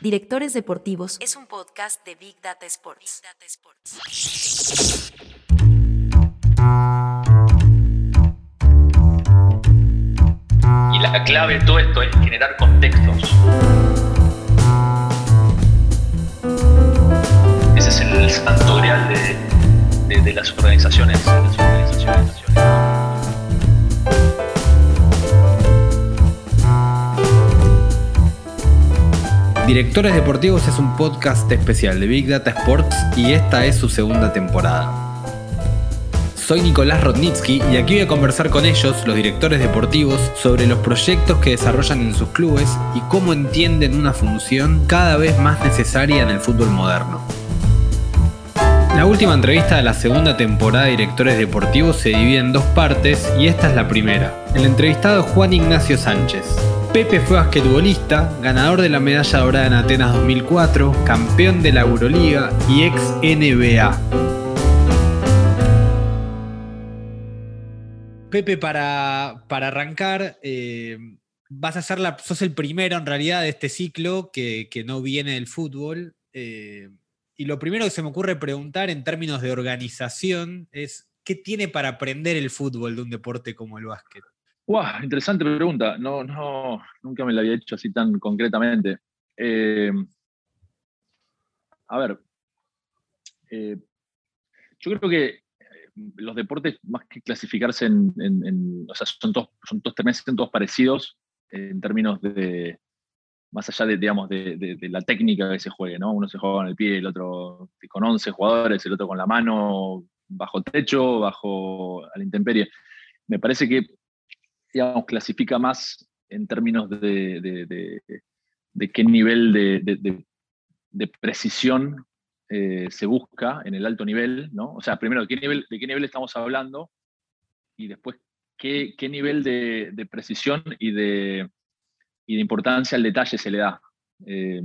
Directores Deportivos es un podcast de Big Data Sports. Y la clave de todo esto es generar contextos. Ese es el santo grial de, de las organizaciones. de las organizaciones. Directores Deportivos es un podcast especial de Big Data Sports y esta es su segunda temporada. Soy Nicolás Rodnitsky y aquí voy a conversar con ellos, los directores deportivos, sobre los proyectos que desarrollan en sus clubes y cómo entienden una función cada vez más necesaria en el fútbol moderno. La última entrevista de la segunda temporada de Directores Deportivos se divide en dos partes y esta es la primera. El entrevistado Juan Ignacio Sánchez, Pepe fue basquetbolista, ganador de la medalla dorada en Atenas 2004, campeón de la Euroliga y ex NBA. Pepe, para, para arrancar, eh, vas a ser la, sos el primero en realidad de este ciclo que, no viene del fútbol. Eh, y lo primero que se me ocurre preguntar en términos de organización es, ¿qué tiene para aprender el fútbol de un deporte como el básquet? Wow, interesante pregunta. No, no, nunca me la había hecho así tan concretamente. Eh, a ver, eh, yo creo que eh, los deportes, más que clasificarse en, o sea, son todos, son todos, todos parecidos en términos de, más allá de, digamos, de, la técnica que se juegue, ¿no? Uno se juega con el pie, el otro con 11 jugadores, el otro con la mano, bajo techo, bajo a la intemperie. Me parece que digamos, clasifica más en términos de, qué nivel de, precisión eh, se busca en el alto nivel, ¿no? O sea, primero, ¿de qué nivel, de qué nivel estamos hablando? Y después, ¿qué, nivel de, precisión y de, importancia al detalle se le da? Eh,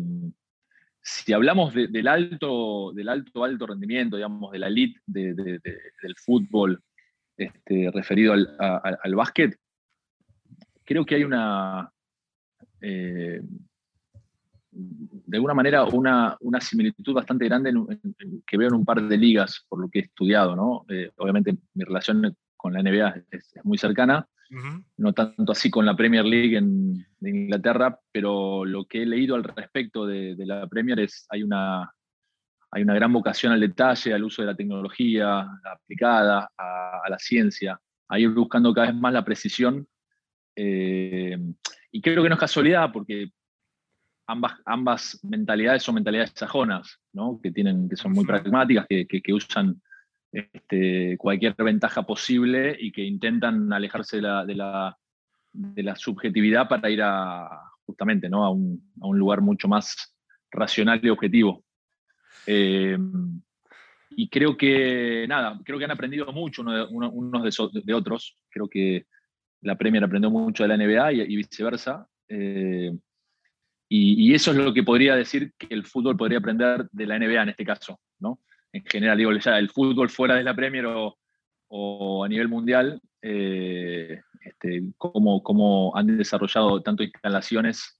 si hablamos del alto, del alto, alto rendimiento, digamos, de la elite del fútbol este, referido al, al básquet, creo que hay una, eh, de alguna manera, una, similitud bastante grande que veo en un par de ligas, por lo que he estudiado, ¿no? Eh, obviamente mi relación con la NBA es, muy cercana, no tanto así con la Premier League en, de Inglaterra, pero lo que he leído al respecto de, la Premier es, hay una, hay una gran vocación al detalle, al uso de la tecnología aplicada, a, a la ciencia, a ir buscando cada vez más la precisión eh, y creo que no es casualidad porque ambas, ambas mentalidades son mentalidades sajonas, ¿no? que, tienen, que son muy pragmáticas, que, que, usan este, cualquier ventaja posible y que intentan alejarse de la, de la, de la subjetividad para ir a, justamente ¿no? a, un, a un lugar mucho más racional y objetivo. Eh, y creo que, nada, creo que han aprendido mucho unos de, de, otros. Creo que la Premier aprendió mucho de la NBA y, viceversa. Eh, y, eso es lo que podría decir que el fútbol podría aprender de la NBA en este caso, ¿no? En general, digo, ya el fútbol fuera de la Premier o, a nivel mundial, eh, este, cómo, han desarrollado tanto instalaciones,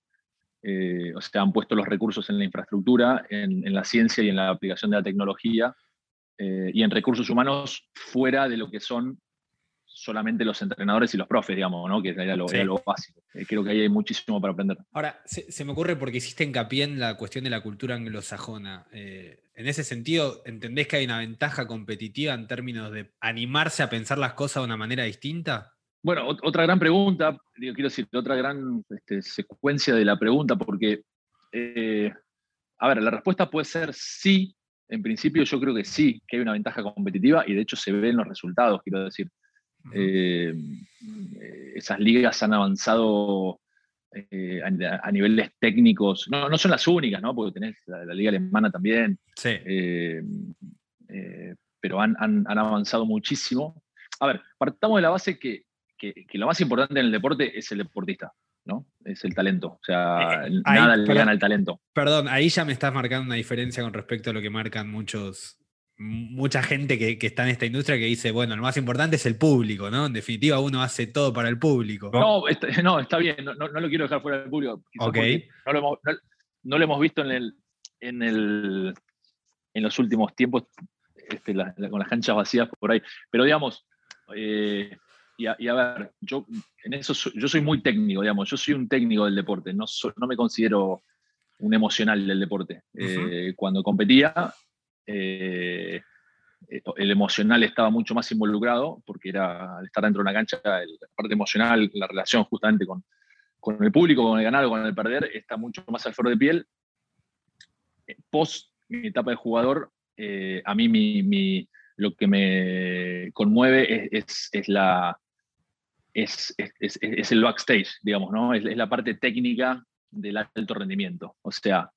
eh, o sea, han puesto los recursos en la infraestructura, en, en la ciencia y en la aplicación de la tecnología, y en recursos humanos fuera de lo que son solamente los entrenadores y los profes, digamos, ¿no? que era lo, básico. Eh, creo que ahí hay muchísimo para aprender. Ahora, se, me ocurre porque hiciste hincapié en la cuestión de la cultura anglosajona. Eh, en ese sentido, ¿entendés que hay una ventaja competitiva en términos de animarse a pensar las cosas de una manera distinta? Bueno, otra gran pregunta, quiero decir, otra gran este, secuencia de la pregunta, porque, eh, a ver, la respuesta puede ser sí. En principio yo creo que sí, que hay una ventaja competitiva y de hecho se ve en los resultados, quiero decir. Eh, esas ligas han avanzado eh, a, niveles técnicos, no, no, son las únicas, ¿no? porque tenés la, liga alemana también, sí. Eh, pero han, han, avanzado muchísimo. A ver, partamos de la base que, que, lo más importante en el deporte es el deportista. ¿no? Es el talento. O sea, nada le gana al talento. Perdón, ahí ya me estás marcando una diferencia con respecto a lo que marcan muchos mucha gente que, está en esta industria que dice, bueno, lo más importante es el público, ¿no? En definitiva, uno hace todo para el público. No, está, no, está bien, no, lo quiero dejar fuera del público. No lo, hemos, no lo hemos visto en, el, en, el, en los últimos tiempos este, con las canchas vacías por ahí. Pero digamos, eh, y, a, ver, yo en eso yo soy muy técnico, digamos, yo soy un técnico del deporte, no, no me considero un emocional del deporte. Eh, cuando competía, eh, el emocional estaba mucho más involucrado, porque era al estar dentro de una cancha, la parte emocional, la relación justamente con, con el público, con el ganar o con el perder, está mucho más al flor de piel. Post mi etapa de jugador, eh, a mí mi, lo que me conmueve es, la, es, el backstage, digamos, ¿no? Es, la parte técnica del alto rendimiento. O sea,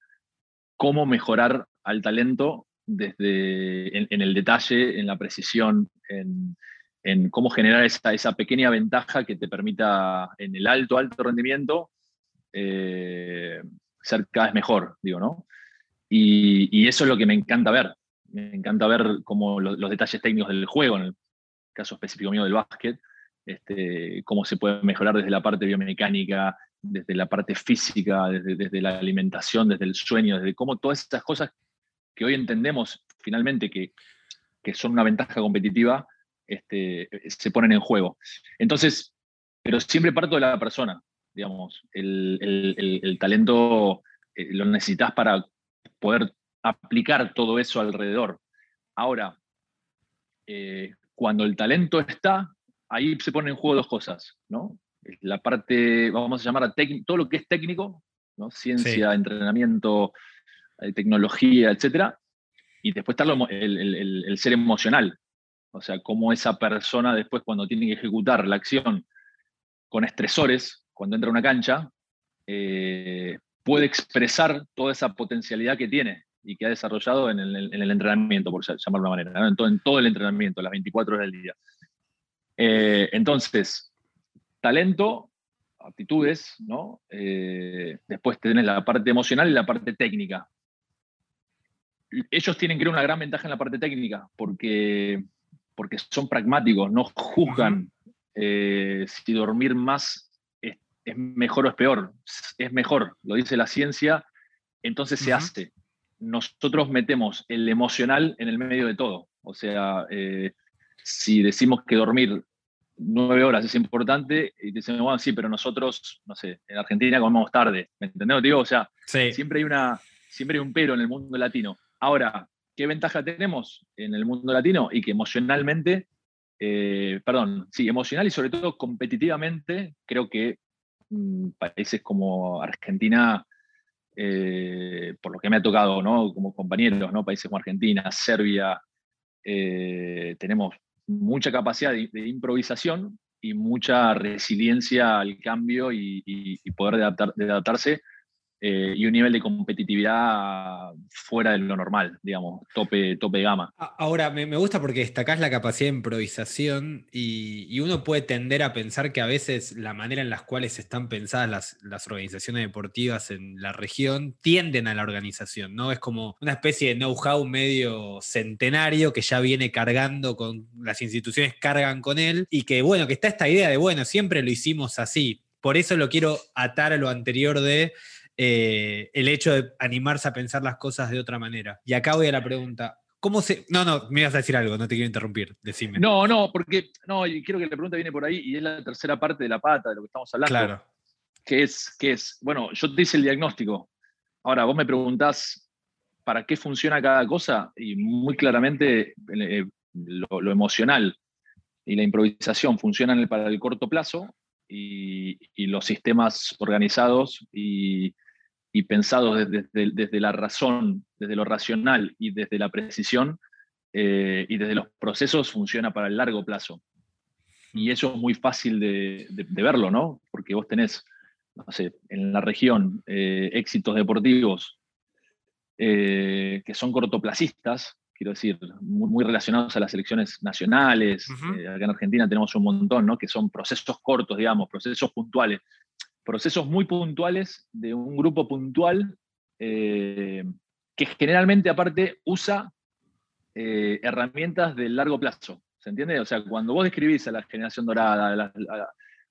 cómo mejorar al talento desde en, el detalle, en la precisión, en, cómo generar esa, esa, pequeña ventaja que te permita en el alto, alto rendimiento eh, ser cada vez mejor, digo, ¿no? y, eso es lo que me encanta ver me encanta ver cómo los, detalles técnicos del juego, en el caso específico mío del básquet, este, cómo se puede mejorar desde la parte biomecánica, desde la parte física, desde, la alimentación, desde el sueño, desde cómo todas estas cosas que hoy entendemos finalmente que, son una ventaja competitiva, este, se ponen en juego. Entonces, pero siempre parto de la persona, digamos, el, talento eh, lo necesitas para poder aplicar todo eso alrededor. Ahora, eh, cuando el talento está, ahí se ponen en juego dos cosas, ¿no? La parte, vamos a llamar a todo lo que es técnico, ¿no? Ciencia, entrenamiento, tecnología, etc. Y después está el, ser emocional, o sea, cómo esa persona después cuando tiene que ejecutar la acción con estresores, cuando entra a una cancha, eh, puede expresar toda esa potencialidad que tiene y que ha desarrollado en el, entrenamiento, por llamarlo de una manera, en, todo, el entrenamiento, las 24 horas del día. Eh, entonces, talento, aptitudes, ¿no? Eh, después tenés la parte emocional y la parte técnica. Ellos tienen, creo, una gran ventaja en la parte técnica, porque, porque son pragmáticos, no juzgan eh, si dormir más es, mejor o es peor. Es mejor, lo dice la ciencia, entonces se hace nosotros metemos el emocional en el medio de todo. O sea, eh, si decimos que dormir nueve horas es importante, y dicen, bueno, sí, pero nosotros, no sé, en Argentina comemos tarde. ¿Me entendés? Digo, o sea, siempre, hay una, siempre hay un pero en el mundo latino. Ahora, ¿qué ventaja tenemos en el mundo latino? Y que emocionalmente, eh, perdón, sí, emocional y sobre todo competitivamente, creo que mm, países como Argentina eh, por lo que me ha tocado, ¿no? Como compañeros, ¿no? Países como Argentina, Serbia, eh, tenemos mucha capacidad de, improvisación y mucha resiliencia al cambio y, poder de adaptarse eh, y un nivel de competitividad fuera de lo normal, digamos, tope, tope gama. Ahora, me, gusta porque destacás la capacidad de improvisación y, uno puede tender a pensar que a veces la manera en las cuales están pensadas las, organizaciones deportivas en la región tienden a la organización, ¿no? Es como una especie de know-how medio centenario que ya viene cargando con, las instituciones cargan con él y que, bueno, que está esta idea de, bueno, siempre lo hicimos así. Por eso lo quiero atar a lo anterior de eh, el hecho de animarse a pensar las cosas de otra manera. Y acá voy a la pregunta. ¿Cómo se.? No, no, me ibas a decir algo, no te quiero interrumpir, decime. No, no, porque. No, quiero que la pregunta viene por ahí y es la tercera parte de la pata de lo que estamos hablando. Claro. Que es, que es, bueno, yo te hice el diagnóstico. Ahora, vos me preguntás para qué funciona cada cosa y muy claramente eh, lo, emocional y la improvisación funcionan para el corto plazo y, y los sistemas organizados y, y pensados desde, la razón, desde lo racional y desde la precisión eh, y desde los procesos funciona para el largo plazo. Y eso es muy fácil de, verlo, ¿no? Porque vos tenés, no sé, en la región eh, éxitos deportivos eh, que son cortoplacistas, quiero decir, muy, relacionados a las elecciones nacionales. acá en Argentina tenemos un montón, ¿no? Que son procesos cortos, digamos, procesos puntuales procesos muy puntuales de un grupo puntual eh, que generalmente aparte usa eh, herramientas de largo plazo. ¿Se entiende? O sea, cuando vos describís a la generación dorada,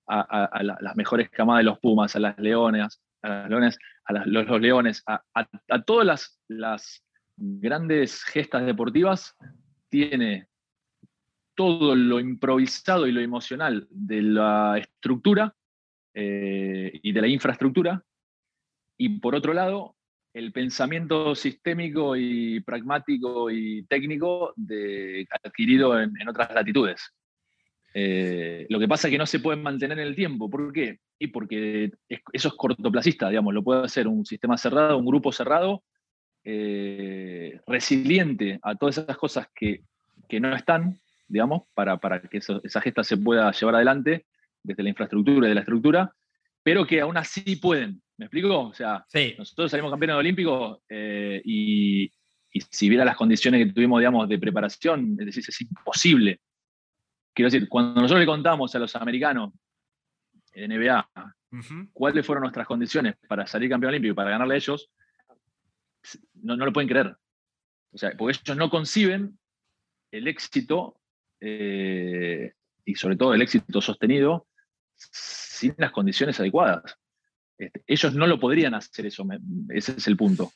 a, las mejores camadas de los Pumas, a las leones, a las leones, a los, leones, a, todas las, las, grandes gestas deportivas, tiene todo lo improvisado y lo emocional de la estructura eh, y de la infraestructura, y por otro lado, el pensamiento sistémico y pragmático y técnico de, adquirido en, otras latitudes. Eh, lo que pasa es que no se pueden mantener en el tiempo. ¿Por qué? Y porque eso es cortoplacista, digamos, lo puede hacer un sistema cerrado, un grupo cerrado, eh, resiliente a todas esas cosas que, no están, digamos, para, para que esa gesta se pueda llevar adelante desde la infraestructura y de la estructura, pero que aún así pueden. ¿Me explico? O sea, nosotros salimos campeones olímpicos eh, y, si viera las condiciones que tuvimos, digamos, de preparación, es decir, es imposible. Quiero decir, cuando nosotros le contamos a los americanos de NBA cuáles fueron nuestras condiciones para salir campeón olímpico y para ganarle a ellos, no, lo pueden creer. O sea, porque ellos no conciben el éxito eh, y sobre todo el éxito sostenido sin las condiciones adecuadas. Este, ellos no lo podrían hacer eso, ese es el punto.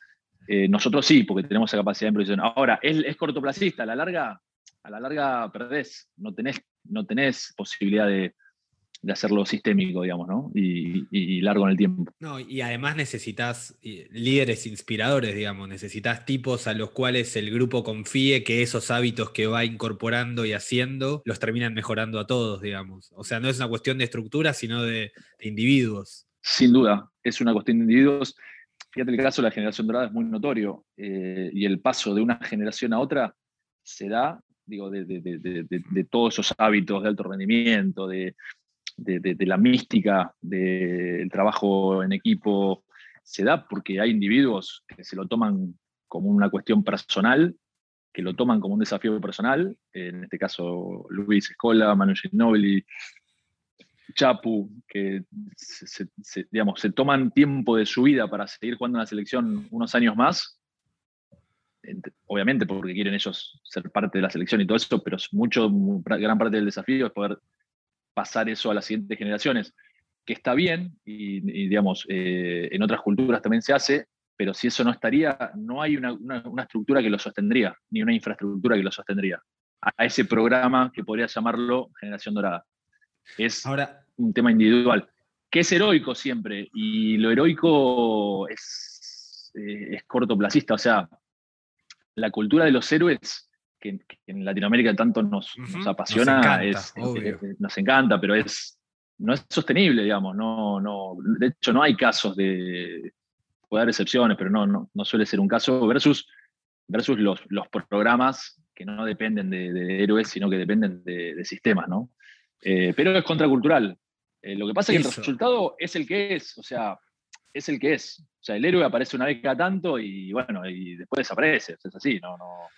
Eh, nosotros sí, porque tenemos esa capacidad de improvisación. Ahora, es, es cortoplacista, a la larga, a la larga perdés, no tenés, no tenés posibilidad de, de hacerlo sistémico, digamos, ¿no? Y, largo en el tiempo. No, y además necesitas líderes inspiradores, digamos, necesitas tipos a los cuales el grupo confíe que esos hábitos que va incorporando y haciendo los terminan mejorando a todos, digamos. O sea, no es una cuestión de estructura, sino de, individuos. Sin duda, es una cuestión de individuos. Fíjate el caso de la generación dorada es muy notorio eh, y el paso de una generación a otra se da digo, de, de, todos esos hábitos de alto rendimiento, de, de, la mística del trabajo en equipo se da porque hay individuos que se lo toman como una cuestión personal, que lo toman como un desafío personal, en este caso Luis Escola, Manu Ginobili, Chapu, que se, digamos, se toman tiempo de su vida para seguir jugando en la selección unos años más, obviamente porque quieren ellos ser parte de la selección y todo eso, pero mucho, gran parte del desafío es poder pasar eso a las siguientes generaciones, que está bien y, digamos, eh, en otras culturas también se hace, pero si eso no estaría, no hay una, estructura que lo sostendría, ni una infraestructura que lo sostendría, a ese programa que podría llamarlo Generación Dorada. Es Ahora, un tema individual, que es heroico siempre, y lo heroico es, eh, es cortoplacista, o sea, la cultura de los héroes que, en Latinoamérica tanto nos, apasiona, nos encanta, es, nos encanta, pero es, no es sostenible, digamos. No, no, de hecho, no hay casos de. Puede haber excepciones, pero no, no, no suele ser un caso, versus, versus los, los programas que no dependen de, héroes, sino que dependen de, sistemas, ¿no? Eh, pero es contracultural. Eh, lo que pasa es que el resultado es el que es, o sea, es el que es. O sea, el héroe aparece una vez cada tanto y bueno, y después desaparece. Es así, no, no,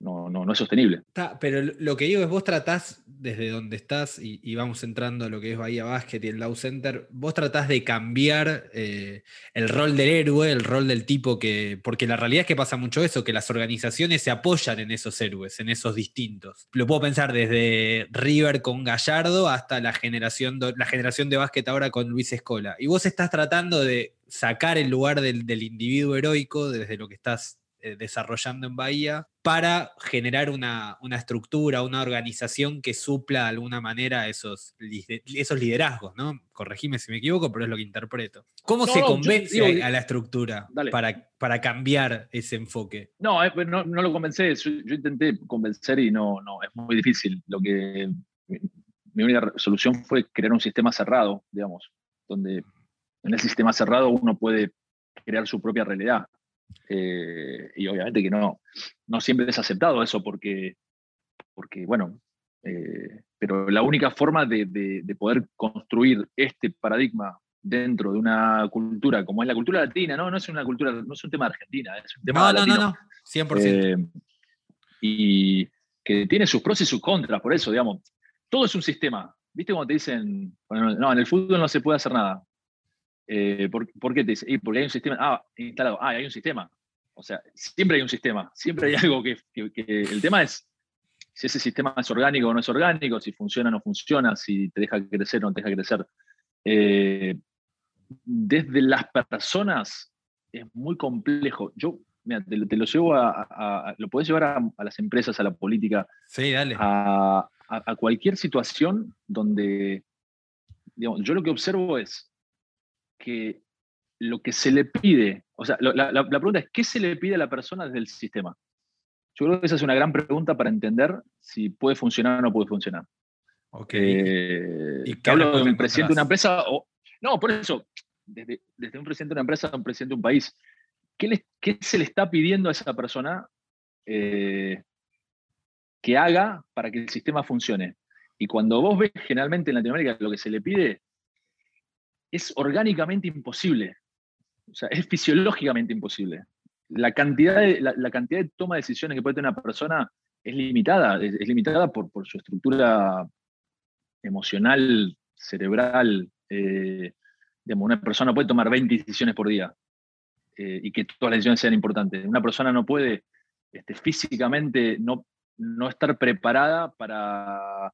no, no, no es sostenible. pero lo que digo es, vos tratás, desde donde estás, y, vamos entrando a lo que es Bahía Basket y el Law Center, vos tratás de cambiar eh, el rol del héroe, el rol del tipo que. Porque la realidad es que pasa mucho eso, que las organizaciones se apoyan en esos héroes, en esos distintos. Lo puedo pensar desde River con Gallardo hasta la generación, la generación de básquet ahora con Luis Escola. Y vos estás tratando de sacar el lugar del, del individuo heroico desde lo que estás eh, desarrollando en Bahía para generar una, estructura, una organización que supla de alguna manera esos, esos liderazgos, ¿no? Corregime si me equivoco, pero es lo que interpreto. ¿Cómo se convence a, la estructura para, para, cambiar ese enfoque? No, eh, no, no, lo convencé, yo, intenté convencer y no, no, es muy difícil. Lo que mi única solución fue crear un sistema cerrado, digamos, donde en el sistema cerrado uno puede crear su propia realidad. Eh, y obviamente que no, no siempre es aceptado eso porque, porque bueno, eh, pero la única forma de, de, poder construir este paradigma dentro de una cultura como es la cultura latina, no, no es una cultura, no es un tema Argentina, es un tema no, latino. No, no, no, 100%. Eh, y que tiene sus pros y sus contras, por eso, digamos, todo es un sistema. ¿Viste cómo te dicen, no, en el fútbol no se puede hacer nada? Eh, ¿por, qué te dice? porque hay un sistema ah, instalado. Ah, hay un sistema. O sea, siempre hay un sistema, siempre hay algo que, El tema es si ese sistema es orgánico o no es orgánico, si funciona o no funciona, si te deja crecer o no te deja crecer. Eh, desde las personas es muy complejo. Yo, mira, te, lo llevo a, lo puedes llevar a, las empresas, a la política, sí, dale. A, cualquier situación donde, digamos, yo lo que observo es que lo que se le pide, o sea, la, pregunta es, ¿qué se le pide a la persona desde el sistema? Yo creo que esa es una gran pregunta para entender si puede funcionar o no puede funcionar. Ok. Eh, ¿Y hablo de un presidente de una empresa o... No, por eso, desde, un presidente de una empresa a un presidente de un país, ¿qué, se le está pidiendo a esa persona eh, que haga para que el sistema funcione? Y cuando vos ves generalmente en Latinoamérica lo que se le pide, es orgánicamente imposible. O sea, es fisiológicamente imposible. La cantidad de, la, cantidad de toma de decisiones que puede tener una persona es limitada, es, limitada por, por, su estructura emocional, cerebral, eh, una persona puede tomar 20 decisiones por día eh, y que todas las decisiones sean importantes. Una persona no puede este, físicamente no, no estar preparada para,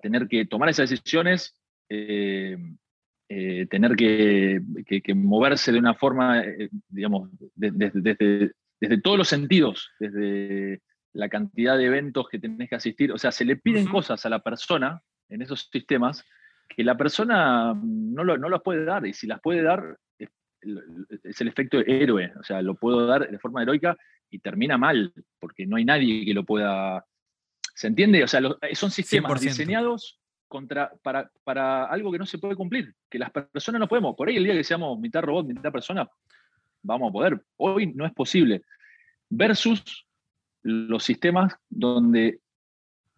tener que tomar esas decisiones, eh, eh, tener que, moverse de una forma, digamos, desde, desde todos los sentidos, desde la cantidad de eventos que tenés que asistir. O sea, se le piden cosas a la persona en esos sistemas que la persona no, lo, no las puede dar, y si las puede dar, es, el efecto héroe, o sea, lo puedo dar de forma heroica y termina mal, porque no hay nadie que lo pueda... ¿Se entiende? O sea, son sistemas diseñados contra, para, para, algo que no se puede cumplir, que las personas no podemos. Por ahí el día que seamos mitad robot, mitad persona, vamos a poder. Hoy no es posible. Versus los sistemas donde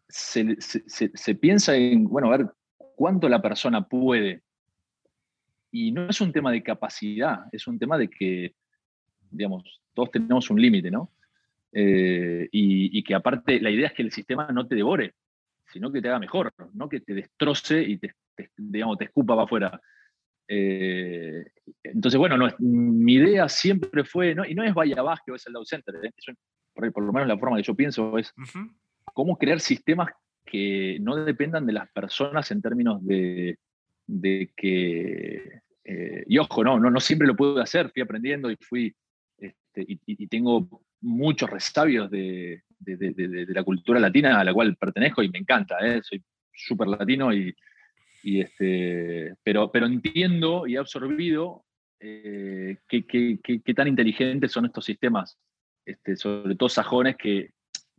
se, se, piensa en, bueno, a ver, cuánto la persona puede. Y no es un tema de capacidad, es un tema de que, digamos, todos tenemos un límite, ¿no? Eh, y, que aparte la idea es que el sistema no te devore, sino que te haga mejor, no que te destroce y te, digamos, te escupa para afuera. Eh, entonces, bueno, no, mi idea siempre fue, y no es Vaya Vázquez o es el Dow Center, ¿eh? por, lo menos la forma que yo pienso es cómo crear sistemas que no dependan de las personas en términos de, que, eh, y ojo, no, no, no siempre lo puedo hacer, fui aprendiendo y fui, este, y, tengo muchos resabios de, la cultura latina a la cual pertenezco y me encanta, ¿eh? soy súper latino y, este, pero, pero entiendo y he absorbido eh, qué, tan inteligentes son estos sistemas, este, sobre todo sajones que,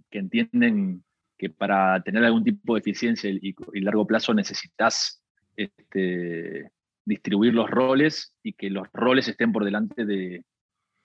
que entienden que para tener algún tipo de eficiencia y, largo plazo necesitas este, distribuir los roles y que los roles estén por delante de,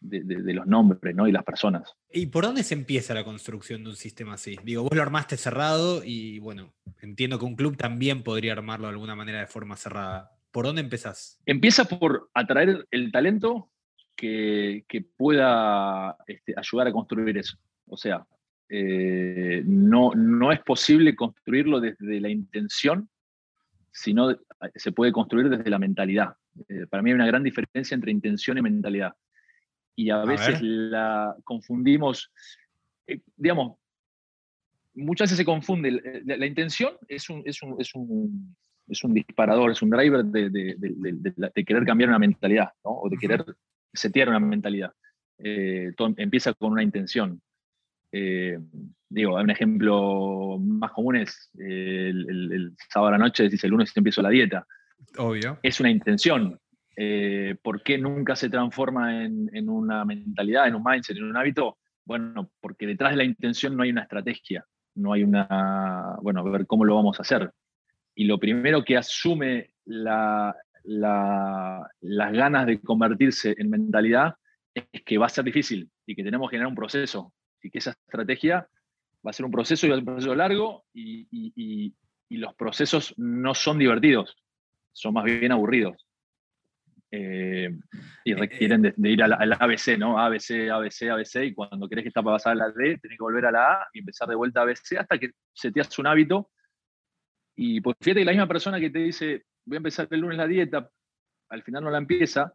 los nombres ¿no? y las personas. ¿Y por dónde se empieza la construcción de un sistema así? Digo, vos lo armaste cerrado y bueno, entiendo que un club también podría armarlo de alguna manera de forma cerrada. ¿Por dónde empezás? Empieza por atraer el talento que, pueda este, ayudar a construir eso. O sea, eh, no, no es posible construirlo desde la intención, sino se puede construir desde la mentalidad. Eh, para mí hay una gran diferencia entre intención y mentalidad. Y a, veces la confundimos, eh, digamos, muchas veces se confunde. La, intención es un, es, un, es, un, es un, disparador, es un driver de, de, de, querer cambiar una mentalidad, ¿no? o de querer setear una mentalidad. empieza con una intención. Eh, digo, un ejemplo más común es el, sábado a la noche, decís el lunes empiezo la dieta. Obvio. Es una intención. Eh, ¿Por qué nunca se transforma en, una mentalidad, en un mindset, en un hábito? Bueno, porque detrás de la intención no hay una estrategia, no hay una, bueno, ver cómo lo vamos a hacer. Y lo primero que asume las ganas de convertirse en mentalidad es que va a ser difícil y que tenemos que generar un proceso y que esa estrategia va a ser un proceso y va a ser un proceso largo y, los procesos no son divertidos, son más bien aburridos. Eh, y eh, requieren de, ir al, ABC, ¿no? ABC, ABC, ABC, y cuando crees que está para pasar a la D, tenés que volver a la A y empezar de vuelta a ABC hasta que se te hace un hábito. Y pues fíjate que la misma persona que te dice, voy a empezar el lunes la dieta, al final no la empieza,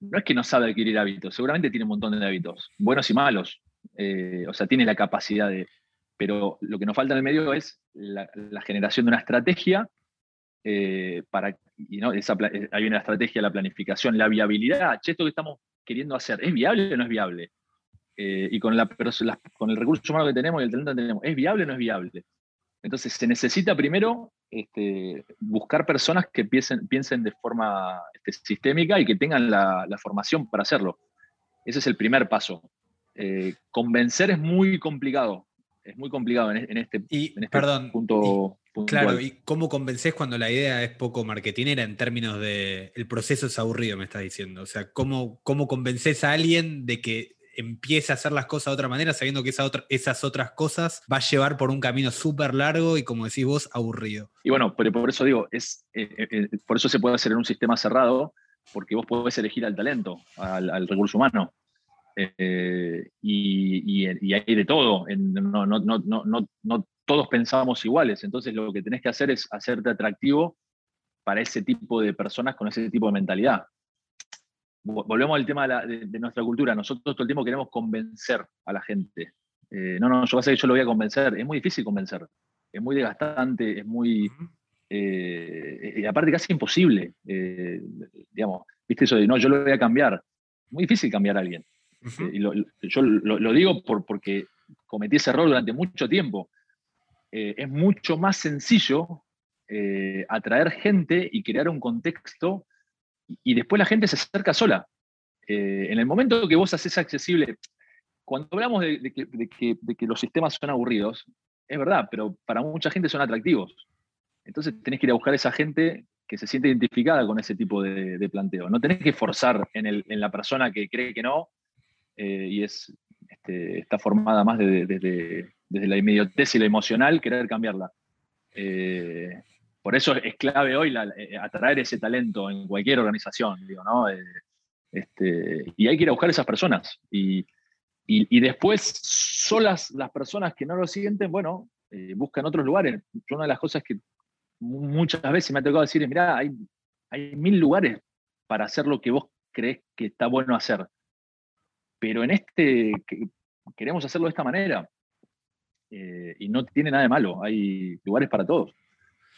no es que no sabe adquirir hábitos, seguramente tiene un montón de hábitos, buenos y malos. Eh, o sea, tiene la capacidad de... Pero lo que nos falta en el medio es la, generación de una estrategia eh, para, y no, esa, hay una estrategia, la planificación, la viabilidad. Che, esto que estamos queriendo hacer, ¿es viable o no es viable? Eh, y con, la, con el recurso humano que tenemos y el talento que tenemos, ¿es viable o no es viable? Entonces se necesita primero este, buscar personas que piensen, piensen de forma este, sistémica y que tengan la, formación para hacerlo. Ese es el primer paso. Eh, convencer es muy complicado, es muy complicado en, este, este punto. Claro, ¿y cómo convences cuando la idea es poco marketinera en términos de el proceso es aburrido, me estás diciendo? O sea, ¿cómo, cómo convences a alguien de que empiece a hacer las cosas de otra manera, sabiendo que esas otras cosas va a llevar por un camino súper largo y, como decís vos, aburrido. Y bueno, pero por eso digo, es, eh, eh, eh, por eso se puede hacer en un sistema cerrado, porque vos podés elegir al talento, al, recurso humano. y, hay de todo. no, no, no, no todos pensamos iguales. Entonces lo que tenés que hacer es hacerte atractivo para ese tipo de personas con ese tipo de mentalidad volvemos al tema de, nuestra cultura. Nosotros todo el tiempo queremos convencer a la gente. Eh, no, no, yo, que yo lo voy a convencer. Es muy difícil convencer. Es muy desgastante, es muy. Eh, y aparte, casi imposible. Eh, digamos, viste eso de no, yo lo voy a cambiar. Muy difícil cambiar a alguien. y yo lo, digo por, porque cometí ese error durante mucho tiempo. Es mucho más sencillo atraer gente y crear un contexto y después la gente se acerca sola. Eh, en el momento que vos haces accesible, cuando hablamos de, que, los sistemas son aburridos, es verdad, pero para mucha gente son atractivos. Entonces tenés que ir a buscar a esa gente que se siente identificada con ese tipo de, planteo. No tenés que forzar en, la persona que cree que no eh, y es, este, está formada más desde la inmediatez y la emocional, querer cambiarla. Eh, por eso es clave hoy eh, atraer ese talento en cualquier organización, digo, ¿no? Eh, este, y hay que ir a buscar esas personas. Y, después, solas las personas que no lo sienten, bueno, eh, buscan otros lugares. Yo una de las cosas que muchas veces me ha tocado decir es, mira, hay, hay mil lugares para hacer lo que vos crees que está bueno hacer. Pero en este queremos hacerlo de esta manera. Y no tiene nada de malo, hay lugares para todos.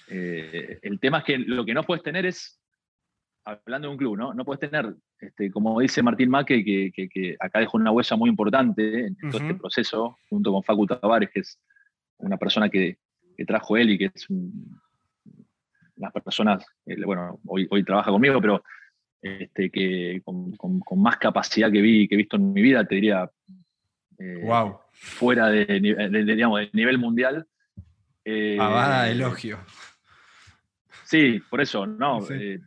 Eh, el tema es que lo que no puedes tener es, hablando de un club, ¿no? No puedes tener, este, como dice Martín Maque, que, acá dejó una huella muy importante en todo este proceso, junto con Facu Tavares, que es una persona que, trajo él y que es una persona, eh, bueno, hoy, hoy trabaja conmigo, pero este, que con, más capacidad que vi que he visto en mi vida, te diría, wow. Eh, fuera de, digamos, de nivel mundial. Eh, elogio. Sí, por eso, no. Eh,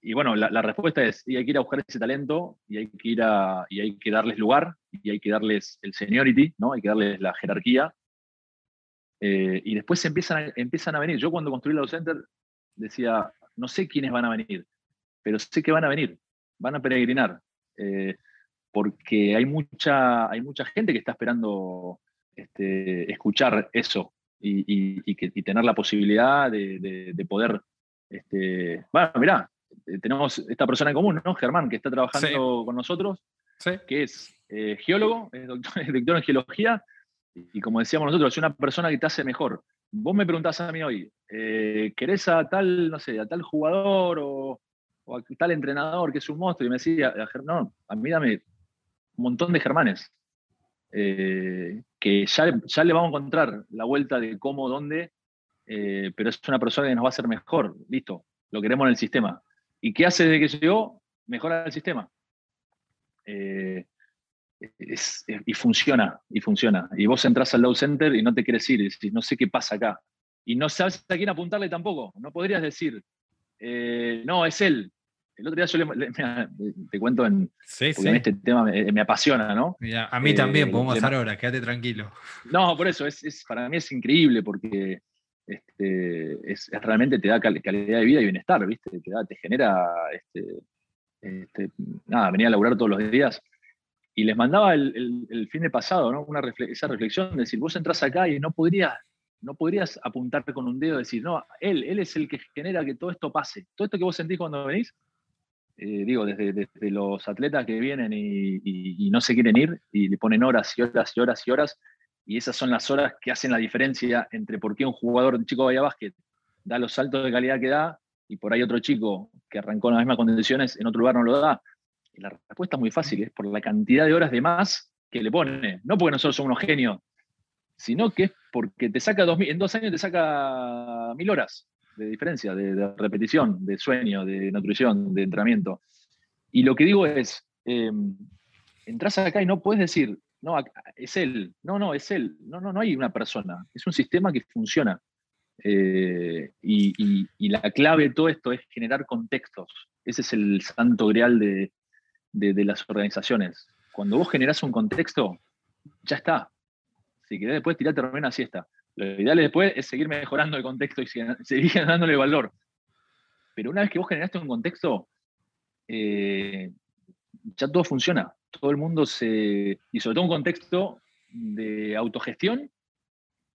y bueno, la, respuesta es, y hay que ir a buscar ese talento y hay que ir a, y hay que darles lugar y hay que darles el seniority, ¿no? Hay que darles la jerarquía. Eh, y después empiezan a, empiezan a venir. Yo cuando construí la Center decía, no sé quiénes van a venir, pero sé que van a venir, van a peregrinar. Eh, porque hay mucha, hay mucha gente que está esperando este, escuchar eso y, y, tener la posibilidad de, de poder este, bueno, mirá, eh, tenemos esta persona en común, ¿no? Germán, que está trabajando con nosotros, que es eh, geólogo, es doctor, en geología, y, como decíamos nosotros, es una persona que te hace mejor. Vos me preguntás a mí hoy, eh, ¿querés a tal, no sé, a tal jugador o, a tal entrenador que es un monstruo? Y me decía, no, a mí dame un montón de Germanes. que ya, ya le vamos a encontrar la vuelta de cómo, dónde, eh, pero es una persona que nos va a hacer mejor, listo, lo queremos en el sistema. ¿Y qué hace desde que llegó? Mejora el sistema. Eh, y funciona, y funciona. Y vos entras al low center y no te quieres ir, y decís, no sé qué pasa acá. Y no sabes a quién apuntarle tampoco. No podrías decir, eh, no, es él. El otro día yo te cuento en, este tema me, apasiona, ¿no? a mí también, podemos hacer ahora, quédate tranquilo. No, por eso, es, para mí es increíble porque este, es, realmente te da calidad de vida y bienestar, ¿viste? Te, te genera, este, este, nada, venía a laburar todos los días. Y les mandaba el, fin de pasado, ¿no? Una esa reflexión de decir, vos entras acá y no podrías, no podrías apuntarte con un dedo y decir, no, él, él es el que genera que todo esto pase. Todo esto que vos sentís cuando venís, eh, digo, desde, los atletas que vienen y, no se quieren ir y le ponen horas y horas y horas y horas, y esas son las horas que hacen la diferencia entre por qué un jugador de chico vaya básquet da los saltos de calidad que da y por ahí otro chico que arrancó en las mismas condiciones en otro lugar no lo da? Y la respuesta es muy fácil, es por la cantidad de horas de más que le pone. No porque nosotros somos unos genios, sino que es porque te saca dos, en dos años te saca mil horas de diferencia, de, repetición, de sueño, de nutrición, de entrenamiento. Y lo que digo es, em, entras acá y no puedes decir, no, es él, no, no, es él, no, no, no hay una persona, es un sistema que funciona. Eh, y, la clave de todo esto es generar contextos. Ese es el santo grial de, de, las organizaciones. Cuando vos generás un contexto, ya está. Si querés después tirate a una siesta. Lo ideal después es seguir mejorando el contexto y seguir dándole valor. Pero una vez que vos generaste un contexto, eh, ya todo funciona. Todo el mundo se. Y sobre todo un contexto de autogestión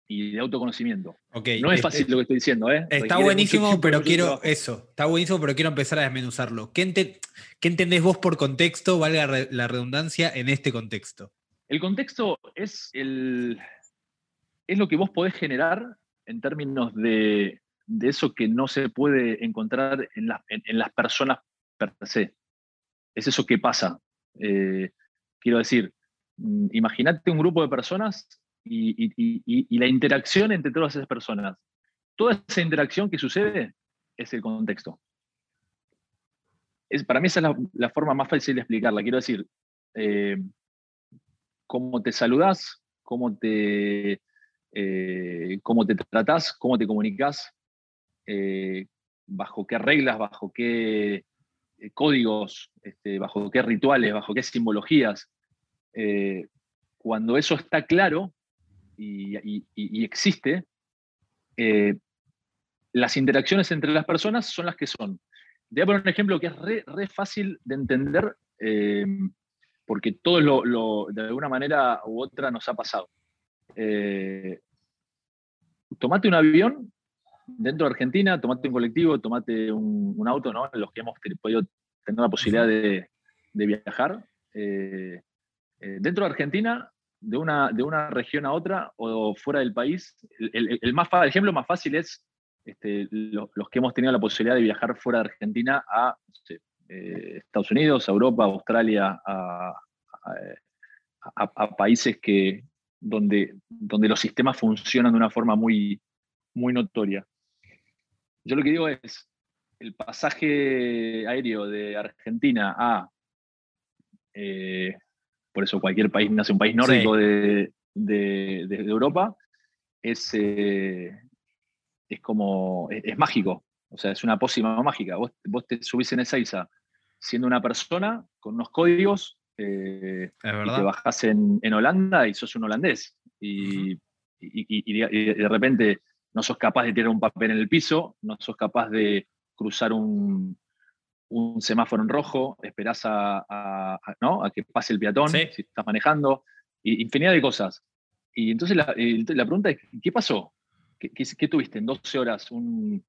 y de autoconocimiento. no es fácil lo que estoy diciendo, ¿eh? Está buenísimo, pero quiero. Eso, está buenísimo, pero quiero empezar a desmenuzarlo. ¿Qué, ¿Qué entendés vos por contexto, valga la redundancia, en este contexto? El contexto es el, es lo que vos podés generar en términos de, eso que no se puede encontrar en, las personas per se. Es eso que pasa. Eh, quiero decir, mm, imagínate un grupo de personas y, la interacción entre todas esas personas. Toda esa interacción que sucede es el contexto. Es, para mí esa es la, forma más fácil de explicarla. Quiero decir, eh, cómo te saludas, cómo te, eh, cómo te tratás, cómo te comunicas, eh, bajo qué reglas, bajo qué eh, códigos, este, bajo qué rituales, bajo qué simbologías. cuando eso está claro y, existe, las interacciones entre las personas son las que son. Voy a poner un ejemplo que es re, fácil de entender porque todo lo, de alguna manera u otra nos ha pasado tomate un avión dentro de Argentina, tomate un colectivo, tomate un, auto, ¿no? Los que hemos podido tener la posibilidad de, viajar. Eh, eh, dentro de Argentina, de una, de una región a otra o fuera del país, el, más, ejemplo más fácil es este, los, que hemos tenido la posibilidad de viajar fuera de Argentina a eh, Estados Unidos, a Europa, a Australia, a países que, donde, donde los sistemas funcionan de una forma muy, muy notoria. Yo lo que digo es, el pasaje aéreo de Argentina a, eh, por eso cualquier país nace un país nórdico de, Europa, es, eh, es como, es, mágico, o sea, es una pócima mágica. Vos, vos te subís en esa isa siendo una persona con unos códigos eh, y te bajás en, Holanda y sos un holandés. Y, de repente no sos capaz de tirar un papel en el piso, no sos capaz de cruzar un, semáforo en rojo, esperás a, que pase el peatón si estás manejando, y infinidad de cosas. Y entonces la, pregunta es, ¿qué pasó? ¿Qué, tuviste en 12 horas? Un,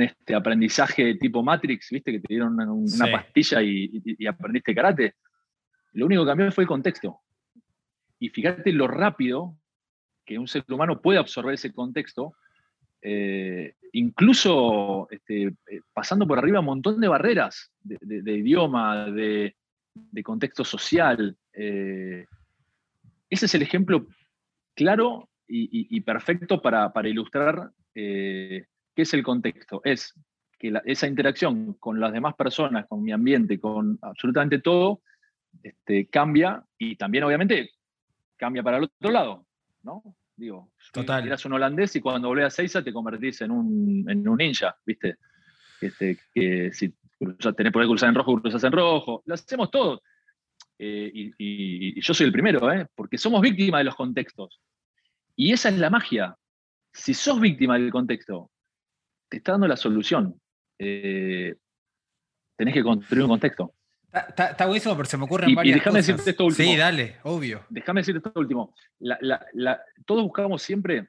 este, aprendizaje tipo Matrix, ¿viste? Que te dieron una, pastilla y, aprendiste karate. Lo único que cambió fue el contexto. Y fíjate lo rápido que un ser humano puede absorber ese contexto, eh, incluso este, eh, pasando por arriba un montón de barreras de, idioma, de, contexto social. Eh, ese es el ejemplo claro y, perfecto para, ilustrar qué es el contexto. Es que esa interacción con las demás personas, con mi ambiente, con absolutamente todo, este, cambia y también obviamente cambia para el otro lado, ¿no? Digo, Total. eras un holandés y cuando volvés a Seiza te convertís en un, en un ninja, ¿viste? Este, que si tenés por cruzar en rojo, cruzas en rojo. Lo hacemos todos. Eh, y, yo soy el primero, ¿eh? porque somos víctimas de los contextos. Y esa es la magia. Si sos víctima del contexto, te está dando la solución. Eh, tenés que construir un contexto. Está, buenísimo, pero se me ocurren y, varias y déjame decirte esto último. Sí, dale, obvio. Déjame decirte esto último. todos buscamos siempre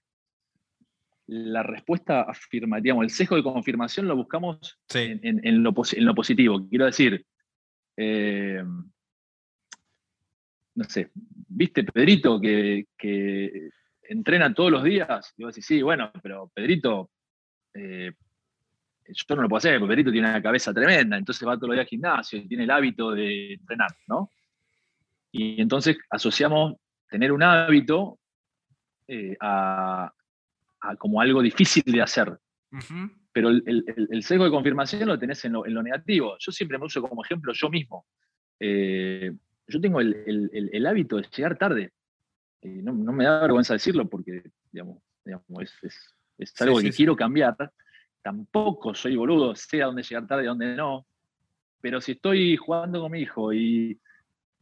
la respuesta afirmativa, digamos, el sesgo de confirmación lo buscamos en, lo, positivo. Quiero decir, eh, no sé, ¿viste Pedrito que, entrena todos los días? Y vos decís, sí, bueno, pero Pedrito eh, yo no lo puedo hacer, porque Perito tiene una cabeza tremenda, entonces va todos los días al gimnasio y tiene el hábito de entrenar, ¿no? Y entonces asociamos tener un hábito eh, a, como algo difícil de hacer. Pero el, sesgo de confirmación lo tenés en lo, negativo. Yo siempre me uso como ejemplo yo mismo. Eh, yo tengo el, hábito de llegar tarde. no, me da vergüenza decirlo porque digamos, es, algo que quiero cambiar. Tampoco soy boludo, sé a dónde llegar tarde y a dónde no. Pero si estoy jugando con mi hijo y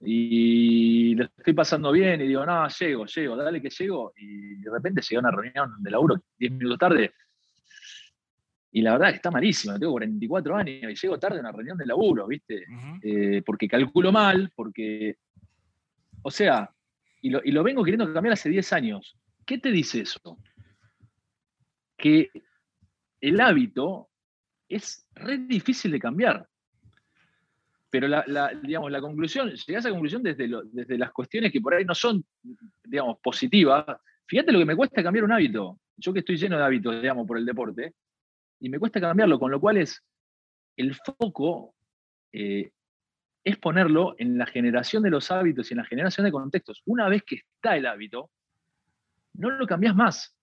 y lo estoy pasando bien y digo, no, llego, llego, dale que llego. Y de repente llega una reunión de laburo 10 minutos tarde. Y la verdad que está malísimo, tengo 44 años y llego tarde a una reunión de laburo, ¿viste? Eh, porque calculo mal, porque. O sea, y lo, y lo vengo queriendo cambiar hace 10 años. ¿Qué te dice eso? Que el hábito es re difícil de cambiar. Pero la, digamos, la conclusión, llegás a la conclusión desde, desde las cuestiones que por ahí no son, digamos, positivas. Fíjate lo que me cuesta cambiar un hábito. Yo que estoy lleno de hábitos, digamos, por el deporte, y me cuesta cambiarlo, con lo cual es el foco eh, es ponerlo en la generación de los hábitos y en la generación de contextos. Una vez que está el hábito, no lo cambias más.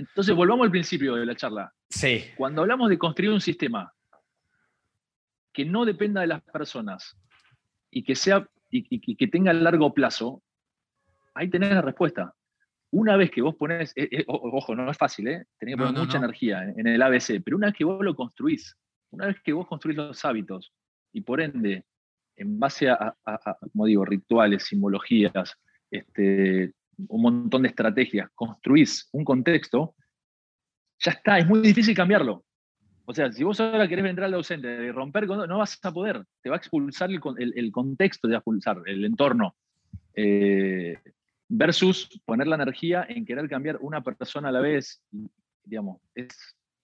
Entonces, volvamos al principio de la charla. Sí. Cuando hablamos de construir un sistema, que no dependa de las personas y que, sea, y, que tenga largo plazo, ahí tenés la respuesta. Una vez que vos pones, eh, eh, ojo, no es fácil, ¿eh? tenés que poner mucha energía en, el ABC, pero una vez que vos lo construís, una vez que vos construís los hábitos y por ende, en base a, como digo, rituales, simbologías, este, un montón de estrategias, construís un contexto, ya está, es muy difícil cambiarlo. O sea, si vos ahora querés entrar al docente y romper, no vas a poder. Te va a expulsar el, contexto, te va a expulsar el entorno. Eh, versus poner la energía en querer cambiar una persona a la vez, digamos, es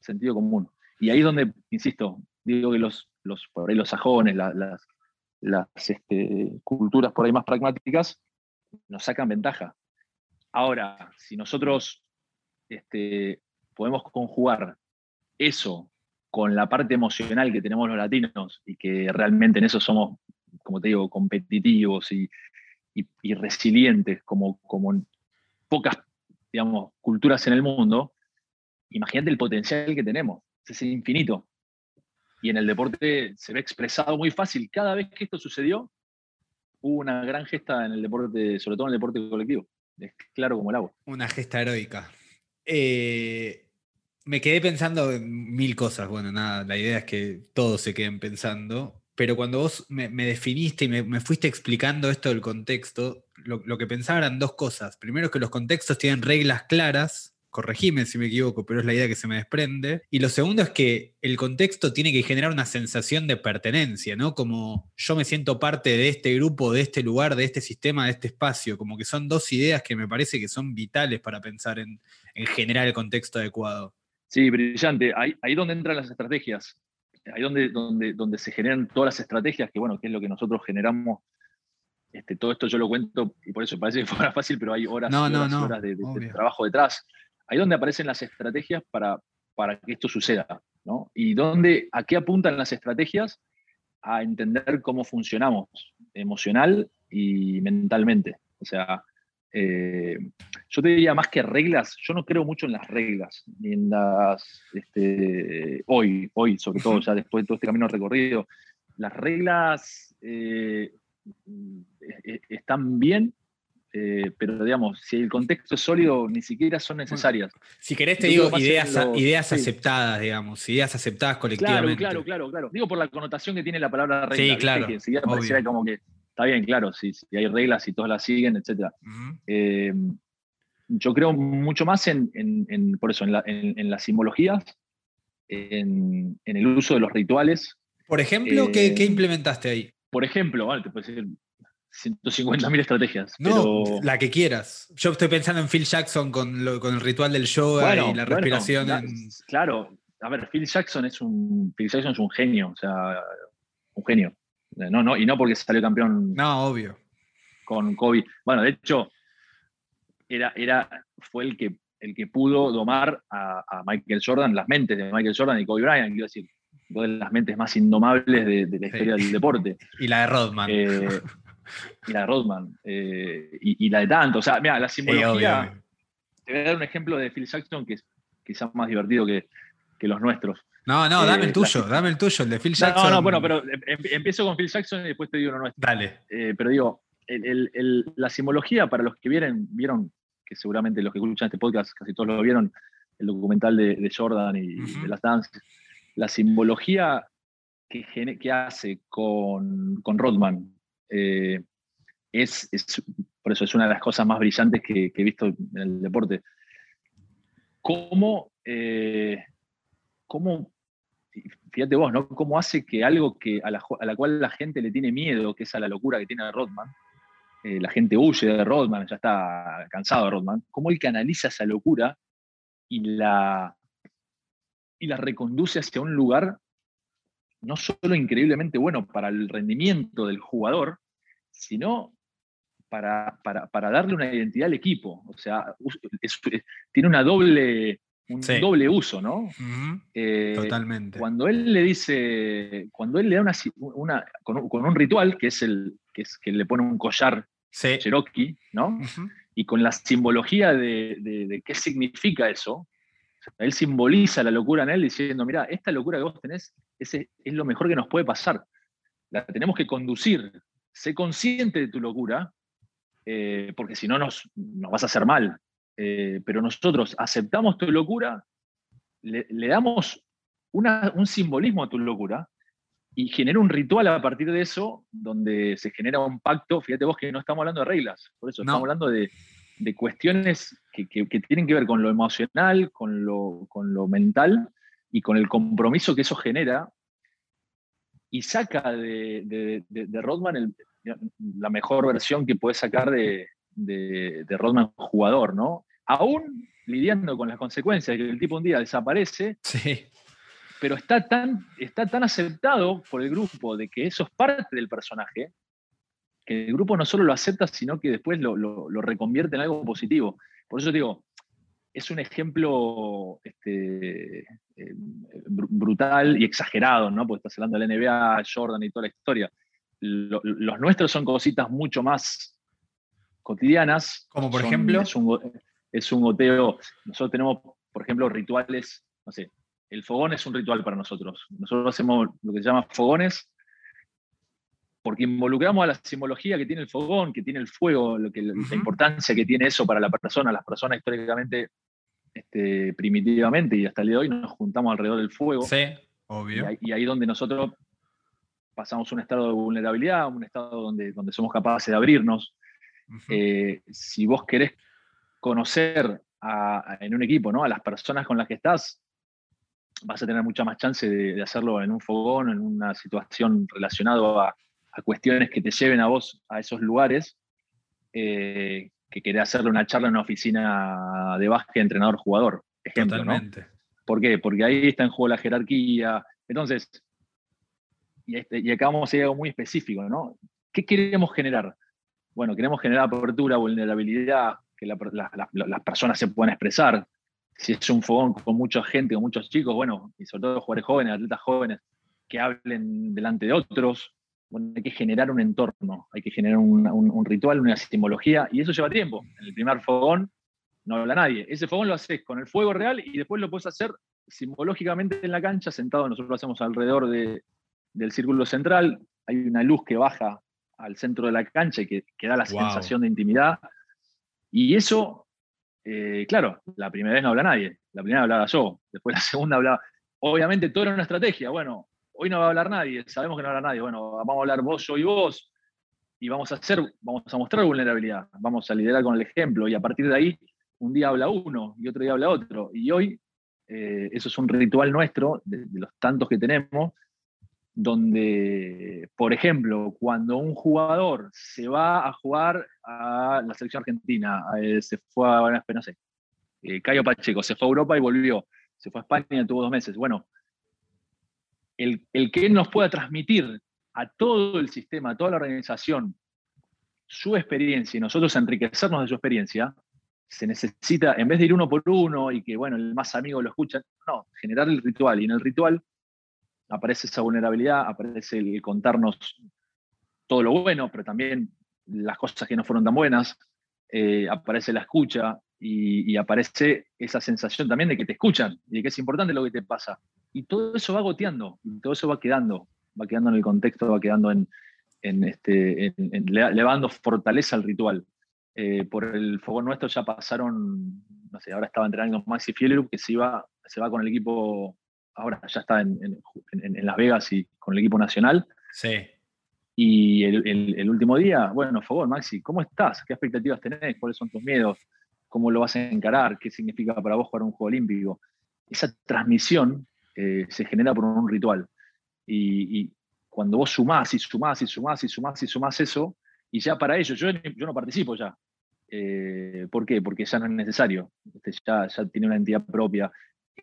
sentido común. Y ahí es donde, insisto, digo que los, los, por ahí los sajones, las, las este, culturas por ahí más pragmáticas, nos sacan ventaja. Ahora, si nosotros este, podemos conjugar eso con la parte emocional que tenemos los latinos y que realmente en eso somos, como te digo, competitivos y, resilientes como, como pocas, culturas en el mundo, imagínate el potencial que tenemos, es infinito. Y en el deporte se ve expresado muy fácil. Cada vez que esto sucedió, hubo una gran gesta en el deporte, sobre todo en el deporte colectivo. Es claro como el agua. Una gesta heroica. Eh, me quedé pensando en mil cosas. Bueno, nada, la idea es que todos se queden pensando. Pero cuando vos me, definiste y me, fuiste explicando esto del contexto, lo, que pensaba eran dos cosas. Primero, que los contextos tienen reglas claras. Corregime si me equivoco, pero es la idea que se me desprende. Y lo segundo es que el contexto tiene que generar una sensación de pertenencia, ¿no? Como yo me siento parte de este grupo, de este lugar, de este sistema, de este espacio. Como que son dos ideas que me parece que son vitales para pensar en, en generar el contexto adecuado. Sí, brillante. Ahí, ahí donde entran las estrategias. Ahí donde, donde, donde se generan todas las estrategias, que bueno, que es lo que nosotros generamos. Este, todo esto yo lo cuento y por eso parece que fuera fácil, pero hay horas, horas, horas de, trabajo detrás. Ahí donde aparecen las estrategias para, para que esto suceda. ¿no? Y donde, a qué apuntan las estrategias a entender cómo funcionamos emocional y mentalmente. O sea, eh, yo te diría más que reglas, yo no creo mucho en las reglas, ni en las, este, hoy, hoy sobre todo, ya después de todo este camino recorrido, las reglas eh, e, e, están bien, eh, pero digamos, si el contexto es sólido, ni siquiera son necesarias. Si querés te digo ideas, ideas aceptadas, digamos, ideas aceptadas colectivamente. Claro, claro, claro, claro. Digo por la connotación que tiene la palabra regla. Sí, claro. Que como que está bien, claro, si, hay reglas y todos las siguen, etc. Eh, yo creo mucho más en, por eso, en, las simbologías, en, el uso de los rituales. Por ejemplo, ¿qué, eh, implementaste ahí? Por ejemplo, vale, te puedo decir 150.000 estrategias. No, la que quieras. Yo estoy pensando en Phil Jackson con, el ritual del yoga y la respiración. Claro, a ver, Phil Jackson es un Phil Jackson es un genio, o sea, un genio. No, no, y no porque salió campeón. No, obvio. Con COVID. Bueno, de hecho, era, era, fue el que el que pudo domar a, Michael Jordan, las mentes de Michael Jordan y Kobe Bryant, quiero decir, dos de las mentes más indomables de, la historia del deporte. Y la de Rodman. Eh, y la de Rodman. Eh, y, la de tanto. O sea, mira, la simbología. te voy a dar un ejemplo de Phil Jackson que es quizás más divertido que, los nuestros. No, no, dame el eh, tuyo, dame el tuyo, el de Phil Jackson. No, no, bueno, pero em, em, empiezo con Phil Jackson y después te digo uno nuestro. Dale. pero digo, la simbología, para los que vieron, vieron, que seguramente los que escuchan este podcast casi todos lo vieron, el documental de, Jordan y de las danzas, la simbología que, que hace con, con Rodman eh, es, por eso es una de las cosas más brillantes que, he visto en el deporte. ¿Cómo, eh, cómo, fíjate vos, ¿no? ¿Cómo hace que algo que, a, la, cual la gente le tiene miedo, que es a la locura que tiene Rodman, eh, la gente huye de Rodman, ya está cansado de Rodman, cómo él canaliza esa locura y la, y la reconduce hacia un lugar no solo increíblemente bueno para el rendimiento del jugador, sino para, darle una identidad al equipo. O sea, tiene una doble, un doble uso, ¿no? Eh, Totalmente. Cuando él le dice, cuando él le da una, con, un ritual, que es el que, es, que le pone un collar Cherokee, ¿no? Y con la simbología de qué significa eso, él simboliza la locura en él diciendo, mira, esta locura que vos tenés es lo mejor que nos puede pasar. La tenemos que conducir. Sé consciente de tu locura, eh, porque si no nos, vas a hacer mal. Eh, pero nosotros aceptamos tu locura, le, damos un simbolismo a tu locura y genera un ritual a partir de eso, donde se genera un pacto. Fíjate vos que no estamos hablando de reglas, por eso estamos hablando de, de cuestiones que, tienen que ver con lo emocional, con lo, con lo mental y con el compromiso que eso genera y saca de, Rodman la mejor versión que puede sacar de, Rodman jugador, ¿no? Aún lidiando con las consecuencias de que el tipo un día desaparece, sí. pero está tan, está tan aceptado por el grupo de que eso es parte del personaje, que el grupo no solo lo acepta, sino que después lo, reconvierte en algo positivo. Por eso digo, es un ejemplo este, eh, brutal y exagerado, ¿no? Porque estás hablando de la NBA, Jordan y toda la historia. los nuestros son cositas mucho más cotidianas. Como por ejemplo. Es un, es un goteo. Nosotros tenemos, por ejemplo, rituales, no sé, el fogón es un ritual para nosotros. Nosotros hacemos lo que se llama fogones, porque involucramos a la simbología que tiene el fogón, que tiene el fuego, lo que, la importancia que tiene eso para la persona. Las personas históricamente, este, primitivamente y hasta el día de hoy nos juntamos alrededor del fuego. Sí, obvio. Y, ahí donde nosotros pasamos un estado de vulnerabilidad, un estado donde, donde somos capaces de abrirnos. Eh, si vos querés conocer en un equipo ¿no? a las personas con las que estás, vas a tener mucha más chance de, de hacerlo en un fogón, en una situación relacionada a, a cuestiones que te lleven a vos a esos lugares, eh, que querés hacerle una charla en una oficina de básquet entrenador-jugador, ejemplo. Totalmente. ¿Por qué? Porque ahí está en juego la jerarquía. Entonces, y, este, y acá vamos a ir algo muy específico, ¿no? ¿Qué queremos generar? Bueno, queremos generar apertura, vulnerabilidad, que las personas se puedan expresar. Si es un fogón con mucha gente, con muchos chicos, bueno, y sobre todo jugadores jóvenes, atletas jóvenes, que hablen delante de otros, bueno, hay que generar un entorno, hay que generar un, ritual, una simbología, y eso lleva tiempo. En el primer fogón no habla nadie. Ese fogón lo haces con el fuego real y después lo puedes hacer simbológicamente en la cancha, sentado. Nosotros lo hacemos alrededor del círculo central. Hay una luz que baja al centro de la cancha y que, da la sensación de intimidad. Y eso, eh, claro, la primera vez no habla nadie. La primera hablaba yo, después la segunda hablaba. Obviamente todo era una estrategia. Bueno, hoy no va a hablar nadie, sabemos que no va a hablar nadie, bueno, vamos a hablar vos, yo y vos, y vamos a hacer, vamos a mostrar vulnerabilidad, vamos a liderar con el ejemplo, y a partir de ahí, un día habla uno y otro día habla otro, y hoy eh, eso es un ritual nuestro, de, los tantos que tenemos, donde, por ejemplo, cuando un jugador se va a jugar a la selección argentina, eh, se fue a, no sé, eh, Cayo Pacheco, se fue a Europa y volvió, se fue a España, tuvo dos meses, bueno, el, que él nos pueda transmitir a todo el sistema, a toda la organización, su experiencia y nosotros enriquecernos de su experiencia, se necesita, en vez de ir uno por uno y que, bueno, el más amigo lo escucha, no, generar el ritual. Y en el ritual aparece esa vulnerabilidad, aparece el contarnos todo lo bueno, pero también las cosas que no fueron tan buenas, eh, aparece la escucha y, aparece esa sensación también de que te escuchan y de que es importante lo que te pasa. Y todo eso va goteando, y todo eso va quedando, va quedando en el contexto, va quedando en, este, levando fortaleza al ritual. Eh, por el fogón nuestro ya pasaron, no sé, ahora estaba entrenando Maxi Fielerup, que se, iba, se va con el equipo, ahora ya está en, Las Vegas y con el equipo nacional. Sí. Y el, último día, bueno, favor, Maxi, ¿cómo estás? ¿Qué expectativas tenés? ¿Cuáles son tus miedos? ¿Cómo lo vas a encarar? ¿Qué significa para vos jugar un juego olímpico? Esa transmisión eh, se genera por un ritual. Y, cuando vos sumás y sumás y sumás y sumás y sumás eso, y ya para ello, yo, no participo ya. Eh, ¿Por qué? Porque ya no es necesario. Este, ya, tiene una entidad propia.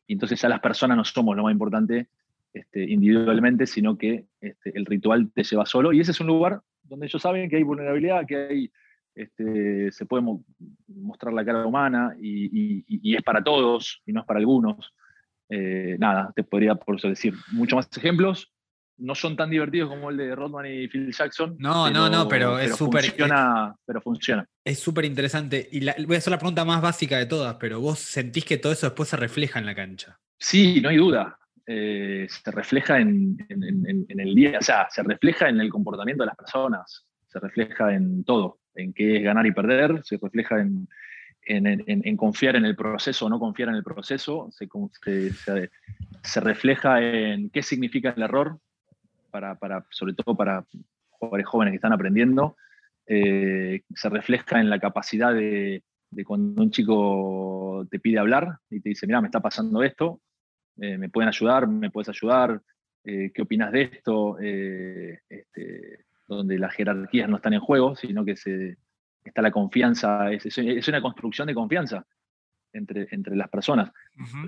Entonces ya las personas no somos lo más importante este, individualmente, sino que este, el ritual te lleva solo. Y ese es un lugar donde ellos saben que hay vulnerabilidad, que hay, se puede mostrar la cara humana y, es para todos y no es para algunos. Eh, nada, te podría por eso decir muchos más ejemplos. No son tan divertidos como el de Rodman y Phil Jackson. No, no, no, pero, es súper. Funciona, pero funciona. Es súper interesante. Y voy a hacer la pregunta más básica de todas, pero vos sentís que todo eso después se refleja en la cancha. Sí, no hay duda. Eh, se refleja en, el día, o sea, se refleja en el comportamiento de las personas, se refleja en todo, en qué es ganar y perder, se refleja en, confiar en el proceso o no confiar en el proceso, se, se, refleja en qué significa el error, para, sobre todo para jóvenes que están aprendiendo, eh, se refleja en la capacidad de, de cuando un chico te pide hablar y te dice, mira, me está pasando esto, eh, me pueden ayudar, me puedes ayudar, eh, qué opinas de esto, eh, este, donde las jerarquías no están en juego, sino que se, está la confianza, es, una construcción de confianza entre, entre las personas.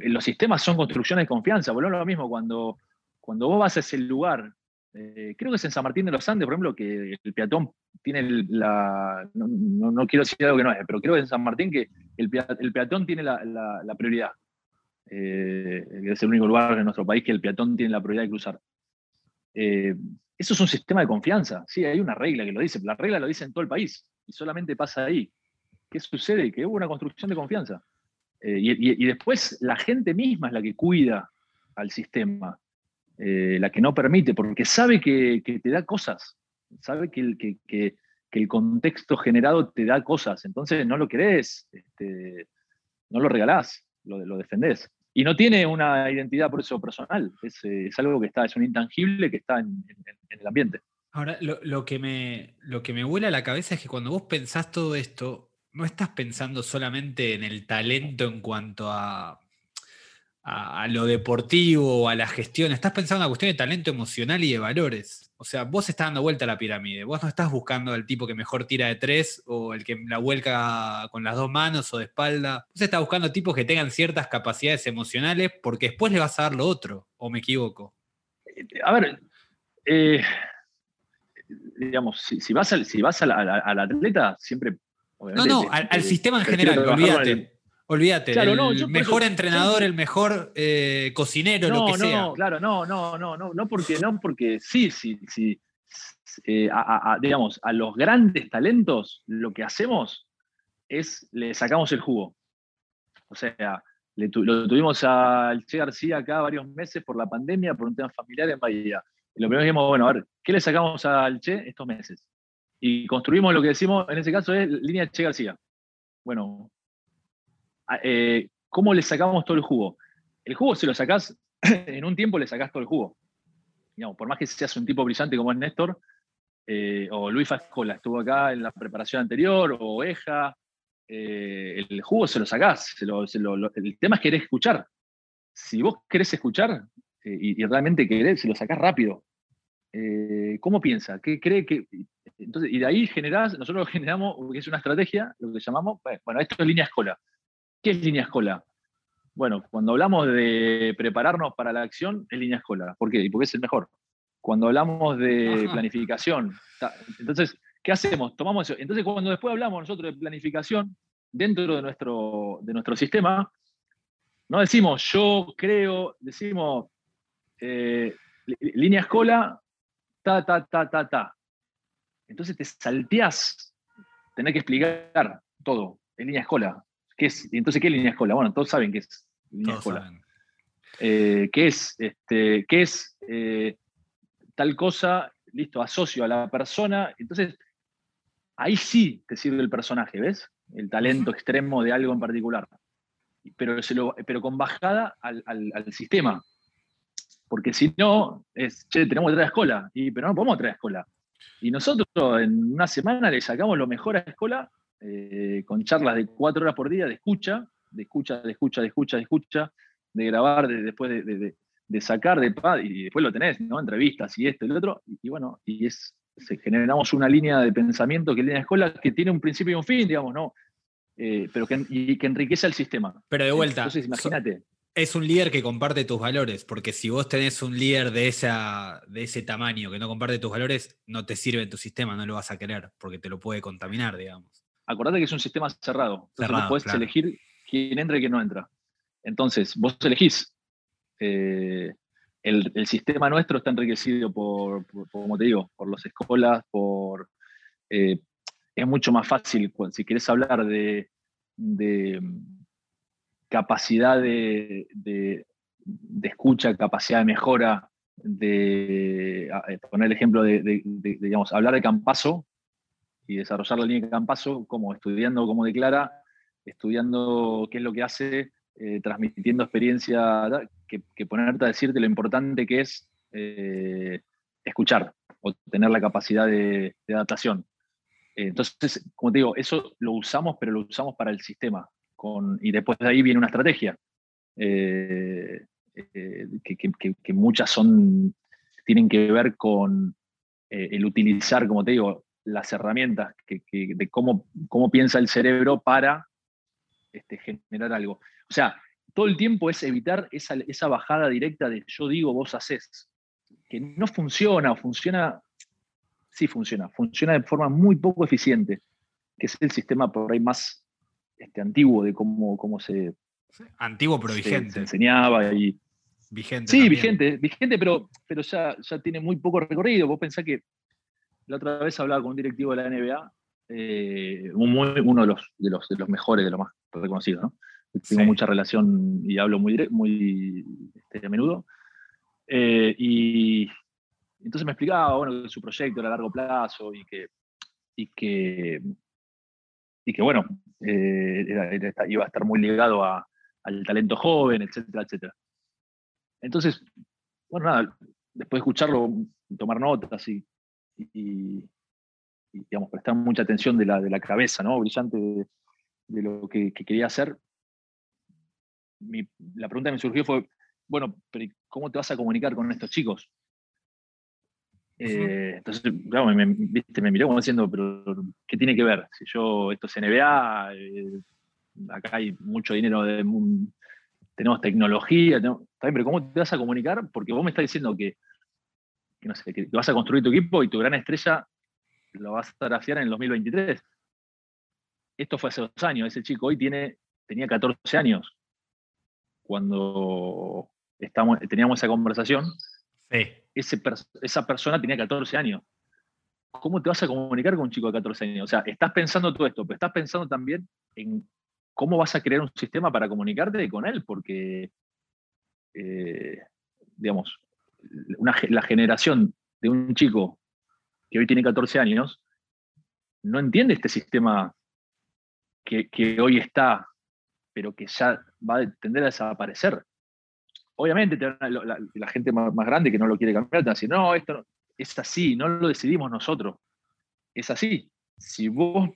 Los sistemas son construcciones de confianza, volvemos lo mismo, cuando, cuando vos vas a ese lugar, creo que es en San Martín de los Andes, por ejemplo, que el peatón tiene la, no, quiero decir algo que no es, pero creo que en San Martín que el, peatón tiene la, la prioridad. Eh, es el único lugar en nuestro país que el peatón tiene la prioridad de cruzar. Eh, eso es un sistema de confianza, sí, hay una regla que lo dice, la regla lo dice en todo el país y solamente pasa ahí. ¿Qué sucede? Que hubo una construcción de confianza. Eh, y, después la gente misma es la que cuida al sistema, la que no permite, porque sabe que, te da cosas, sabe que el, que, el, contexto generado te da cosas, entonces no lo querés, este, no lo regalás, lo, lo defendés. Y no tiene una identidad por eso personal, es, eh, es algo que está, es un intangible que está en, el ambiente. Ahora, lo, que me, lo que me vuela a la cabeza es que cuando vos pensás todo esto, no estás pensando solamente en el talento en cuanto a, a, lo deportivo o a la gestión, estás pensando en una cuestión de talento emocional y de valores. O sea, vos estás dando vuelta a la pirámide. Vos no estás buscando al tipo que mejor tira de tres o el que la vuelca con las dos manos o de espalda. Vos estás buscando tipos que tengan ciertas capacidades emocionales porque después le vas a dar lo otro. ¿O me equivoco? A ver, eh, digamos, si, vas, al, si vas al, atleta, siempre. No, no, al, sistema en general, olvídate. Olvídate, el mejor entrenador, el mejor eh, cocinero, lo que sea. No, claro, no, no, no, no, no porque, no porque sí, sí, sí. Eh, a, digamos, a los grandes talentos lo que hacemos es le sacamos el jugo. O sea, lo tuvimos al Che García acá varios meses por la pandemia, por un tema familiar en Bahía. Y lo primero que dijimos, bueno, a ver, ¿qué le sacamos al Che estos meses? Y construimos lo que decimos, en ese caso es línea Che García. Bueno, eh, ¿cómo le sacamos todo el jugo? El jugo si lo sacás, en un tiempo le sacás todo el jugo. Digamos, por más que seas un tipo brillante como es Néstor, eh, o Luis Fascola estuvo acá en la preparación anterior, o Eja, eh, el jugo se lo sacás. el tema es querer escuchar. Si vos querés escuchar y, realmente querés, se lo sacás rápido. ¿Cómo piensa? ¿Qué cree que.? Entonces, y de ahí generás, nosotros generamos, que es una estrategia, lo que llamamos, bueno, esto es línea escola. ¿Qué es línea escola? Bueno, cuando hablamos de prepararnos para la acción, es línea escola. ¿Por qué? Porque es el mejor. Cuando hablamos de planificación, entonces, ¿qué hacemos? Tomamos eso. Entonces, cuando después hablamos nosotros de planificación, dentro de nuestro, de nuestro sistema, no decimos yo creo, decimos eh, línea escola, ta, ta, ta, ta, ta. Entonces te salteás, tener que explicar todo en línea escola. ¿Qué es? Entonces, ¿qué es línea escola? Bueno, todos saben qué es línea escola. Eh, ¿Qué es? Este, ¿Qué es eh, tal cosa? Listo, asocio a la persona. Entonces, ahí sí te sirve el personaje, ¿ves? El talento extremo de algo en particular. Pero, pero con bajada al, sistema. Porque si no, es, che, tenemos que traer a escuela, y, pero no podemos traer a escuela. Y nosotros en una semana le sacamos lo mejor a la escuela eh, con charlas de cuatro horas por día de escucha, de escucha, de escucha, de escucha, de escucha, de grabar, de, después de, sacar, de y después lo tenés, ¿no? Entrevistas y esto y lo otro. Y, bueno, y es, generamos una línea de pensamiento que es de escuela que tiene un principio y un fin, digamos, ¿no? Eh, pero que, y que enriquece el sistema. Pero de vuelta. Entonces, imagínate. Es un líder que comparte tus valores, porque si vos tenés un líder de, esa, de ese tamaño que no comparte tus valores, no te sirve en tu sistema, no lo vas a querer, porque te lo puede contaminar, digamos. Acordate que es un sistema cerrado. Entonces vos podés elegir quién entra y quién no entra. Entonces, vos elegís. Eh, el, sistema nuestro está enriquecido por, como te digo, por las escuelas, por... Eh, es mucho más fácil, si querés hablar de capacidad de, escucha, capacidad de mejora, de eh, poner el ejemplo de, digamos, hablar de Campaso y desarrollar la línea de Campaso, como estudiando cómo declara, estudiando qué es lo que hace, eh, transmitiendo experiencia, que, ponerte a decirte lo importante que es eh, escuchar o tener la capacidad de, adaptación. entonces, como te digo, eso lo usamos, pero lo usamos para el sistema y después de ahí viene una estrategia, eh, eh, que, muchas son, tienen que ver con eh, el utilizar, como te digo, las herramientas de cómo, cómo piensa el cerebro para este, generar algo. O sea, todo el tiempo es evitar esa, esa bajada directa de yo digo, vos haces, que no funciona, o funciona, sí funciona, funciona de forma muy poco eficiente, que es el sistema por ahí más este, antiguo de cómo, cómo se. Antiguo pero vigente. Se, enseñaba y. Vigente. Sí, vigente, vigente, pero, pero ya, ya tiene muy poco recorrido. Vos pensás que la otra vez hablaba con un directivo de la NBA, eh, uno de los, de, los, de los mejores, de los más reconocidos, ¿no? Tengo mucha relación y hablo muy, muy este, a menudo. Eh, y entonces me explicaba, bueno, que su proyecto era a largo plazo y que, y que y que bueno, eh, iba a estar muy ligado al talento joven, etcétera, etcétera. Entonces, bueno, nada, después de escucharlo, tomar notas y, digamos, prestar mucha atención de la, de la cabeza, ¿no? Brillante de, lo que, quería hacer. la pregunta que me surgió fue, bueno, pero ¿cómo te vas a comunicar con estos chicos? Eh, entonces, claro, me, me, miró como diciendo, pero ¿qué tiene que ver? Si yo, esto es NBA, eh, acá hay mucho dinero, de, tenemos tecnología, pero ¿cómo te vas a comunicar? Porque vos me estás diciendo que, no sé, que vas a construir tu equipo y tu gran estrella lo vas a grafiar en el 2023. Esto fue hace dos años, ese chico hoy tiene, tenía 14 años cuando estamos, teníamos esa conversación. Esa persona tenía 14 años. ¿Cómo te vas a comunicar con un chico de 14 años? O sea, estás pensando todo esto, pero estás pensando también en cómo vas a crear un sistema para comunicarte con él, porque, eh, digamos, la generación de un chico que hoy tiene 14 años no entiende este sistema que hoy está, pero que ya va a tender a desaparecer obviamente la, gente más, grande que no lo quiere cambiar te va a decir, no, esto es así, no lo decidimos nosotros. Es así. Si vos,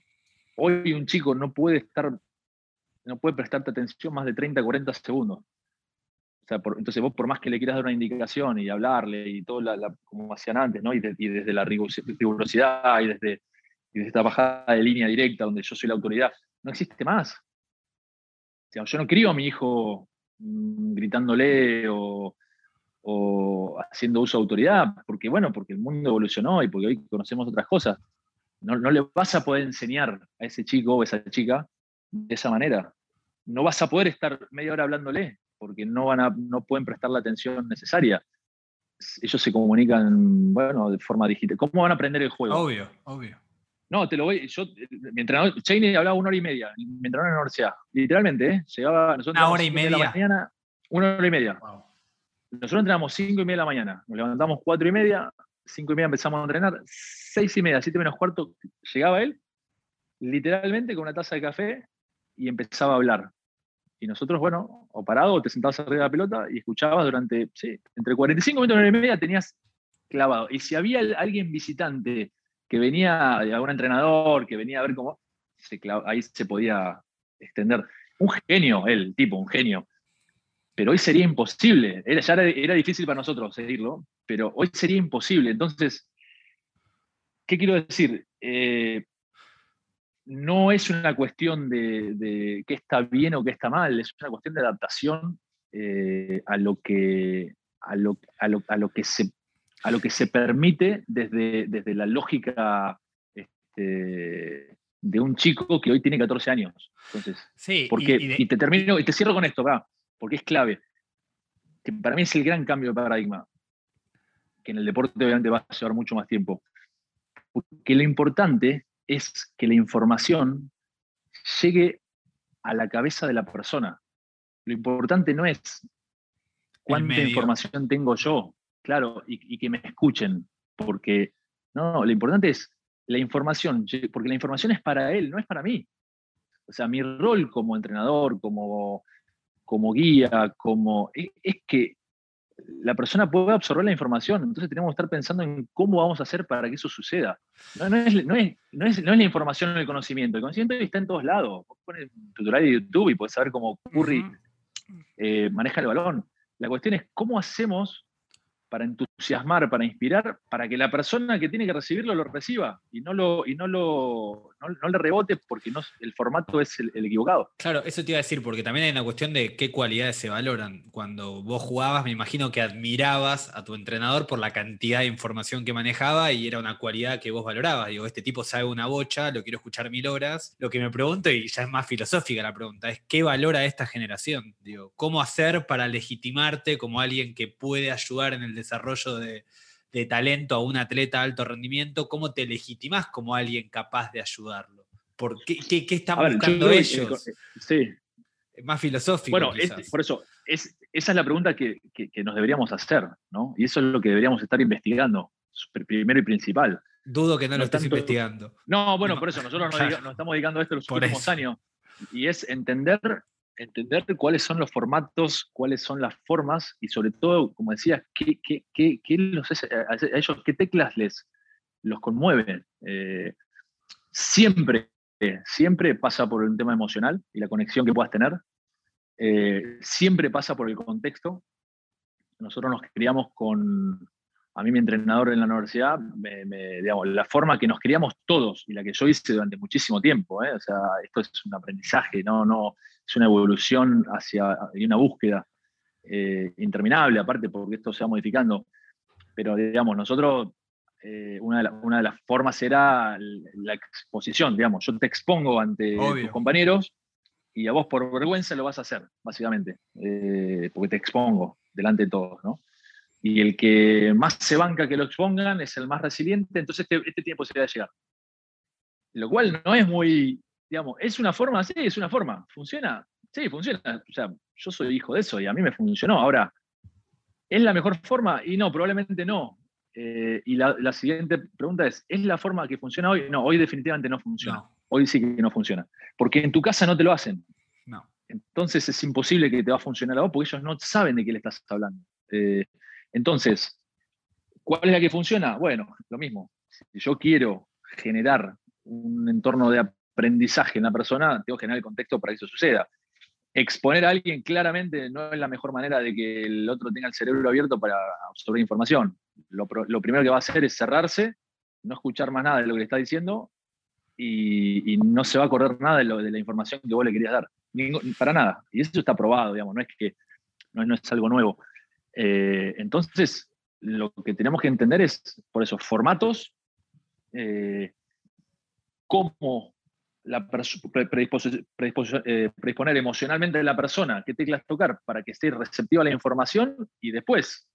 hoy un chico no puede estar, no puede prestarte atención más de 30, 40 segundos. Entonces vos por más que le quieras dar una indicación y hablarle y todo como hacían antes, ¿no? Y, desde la rigurosidad y desde, y desde esta bajada de línea directa donde yo soy la autoridad, no existe más. O sea, yo no crío a mi hijo gritándole o, haciendo uso de autoridad, porque bueno, porque el mundo evolucionó y porque hoy conocemos otras cosas. No, le vas a poder enseñar a ese chico o esa chica de esa manera. No vas a poder estar media hora hablándole, porque no, van a, no pueden prestar la atención necesaria. Ellos se comunican, bueno, de forma digital. ¿Cómo van a aprender el juego? Obvio, obvio. No, te lo voy. Yo, mi entrenador, Cheney hablaba una hora y media, mi entrenador en la universidad. Literalmente, ¿eh? Llegaba. una hora y media. mañana, una hora y media. Nosotros entrenamos cinco y media de la mañana. Nos levantamos cuatro y media, cinco y media empezamos a entrenar. Seis y media, siete menos cuarto, llegaba él, literalmente con una taza de café y empezaba a hablar. Y nosotros, bueno, o parado, o te sentabas arriba de la pelota y escuchabas durante, sí, entre 45 minutos y una hora y media tenías clavado. Y si había alguien visitante que venía, algún entrenador, que venía a ver cómo, ahí se podía extender. Un genio, el tipo, un genio. Pero hoy sería imposible. Era, ya era, difícil para nosotros seguirlo, pero hoy sería imposible. Entonces, ¿qué quiero decir? Eh, no es una cuestión de, qué está bien o qué está mal, es una cuestión de adaptación eh, a, lo que, a, lo, a, lo, que se, a lo que se permite desde, desde la lógica este, de un chico que hoy tiene 14 años. Entonces, sí, porque, y, te termino y te cierro con esto, porque es clave. Que para mí es el gran cambio de paradigma, que en el deporte obviamente va a llevar mucho más tiempo. Porque lo importante es que la información llegue a la cabeza de la persona. Lo importante no es cuánta información tengo yo, claro, y, que me escuchen, porque no, lo importante es la información, porque la información es para él, no es para mí. O sea, mi rol como entrenador, como, como guía, como, es que la persona puede absorber la información, entonces tenemos que estar pensando en cómo vamos a hacer para que eso suceda. No, es, la información o el conocimiento, el conocimiento está en todos lados. pones un tutorial de YouTube y puedes saber cómo Curry eh, maneja el balón. La cuestión es cómo hacemos para entusiasmar, para inspirar, para que la persona que tiene que recibirlo lo reciba y no, lo, y no, lo, no, le rebote porque no, el formato es el, equivocado. Claro, eso te iba a decir, porque también hay una cuestión de qué cualidades se valoran. Cuando vos jugabas, me imagino que admirabas a tu entrenador por la cantidad de información que manejaba y era una cualidad que vos valorabas. Digo, este tipo sabe una bocha, lo quiero escuchar mil horas. Lo que me pregunto, y ya es más filosófica la pregunta, es ¿qué valora esta generación? Digo, ¿cómo hacer para legitimarte como alguien que puede ayudar en el desarrollo de, talento a un atleta de alto rendimiento, ¿cómo te legitimas como alguien capaz de ayudarlo? ¿Por qué, qué, están buscando ellos? sí. Más filosófico. Bueno, por eso, es, esa es la pregunta que, nos deberíamos hacer, ¿no? Y eso es lo que deberíamos estar investigando, primero y principal. Dudo que no, lo estés investigando. No, bueno, por eso nosotros nos, estamos dedicando a esto los últimos años. Y es entender entender cuáles son los formatos, cuáles son las formas y sobre todo, como decías, qué, qué, qué, ellos, qué teclas les los conmueven. Eh, siempre, siempre pasa por un tema emocional y la conexión que puedas tener. Eh, siempre pasa por el contexto. Nosotros nos criamos con, a mí mi entrenador en la universidad, digamos, la forma que nos criamos todos y la que yo hice durante muchísimo tiempo, ¿eh? o sea, esto es un aprendizaje, no, no, es una evolución hacia, y una búsqueda eh, interminable, aparte porque esto se va modificando, pero digamos, nosotros, eh, una, de una, de las formas era la exposición, digamos, yo te expongo ante tus compañeros y a vos por vergüenza lo vas a hacer, básicamente, porque te expongo delante de todos, ¿no? Y el que más se banca que lo expongan es el más resiliente, entonces este, este tiene posibilidad de llegar. Lo cual no es muy, digamos, ¿es una forma? Sí, es una forma. ¿Funciona? Sí, funciona. O sea, yo soy hijo de eso y a mí me funcionó. Ahora, ¿es la mejor forma? Y no, probablemente no. Eh, y la, siguiente pregunta es, ¿es la forma que funciona hoy? No, hoy definitivamente no funciona. Hoy sí que no funciona. Porque en tu casa no te lo hacen. No. Entonces es imposible que te va a funcionar a vos porque ellos no saben de qué le estás hablando. Eh, entonces, ¿cuál es la que funciona? Bueno, lo mismo. Si yo quiero generar un entorno de aprendizaje en la persona, tengo que generar el contexto para que eso suceda. Exponer a alguien claramente no es la mejor manera de que el otro tenga el cerebro abierto para absorber información. Lo, primero que va a hacer es cerrarse, no escuchar más nada de lo que le está diciendo y, no se va a acordar nada de, de, la información que vos le querías dar. para nada. Y eso está probado, digamos, no es que no es algo nuevo. Eh, entonces, lo que tenemos que entender es, por esos formatos, eh, cómo eh, predisponer emocionalmente a la persona qué teclas tocar para que esté receptiva a la información y después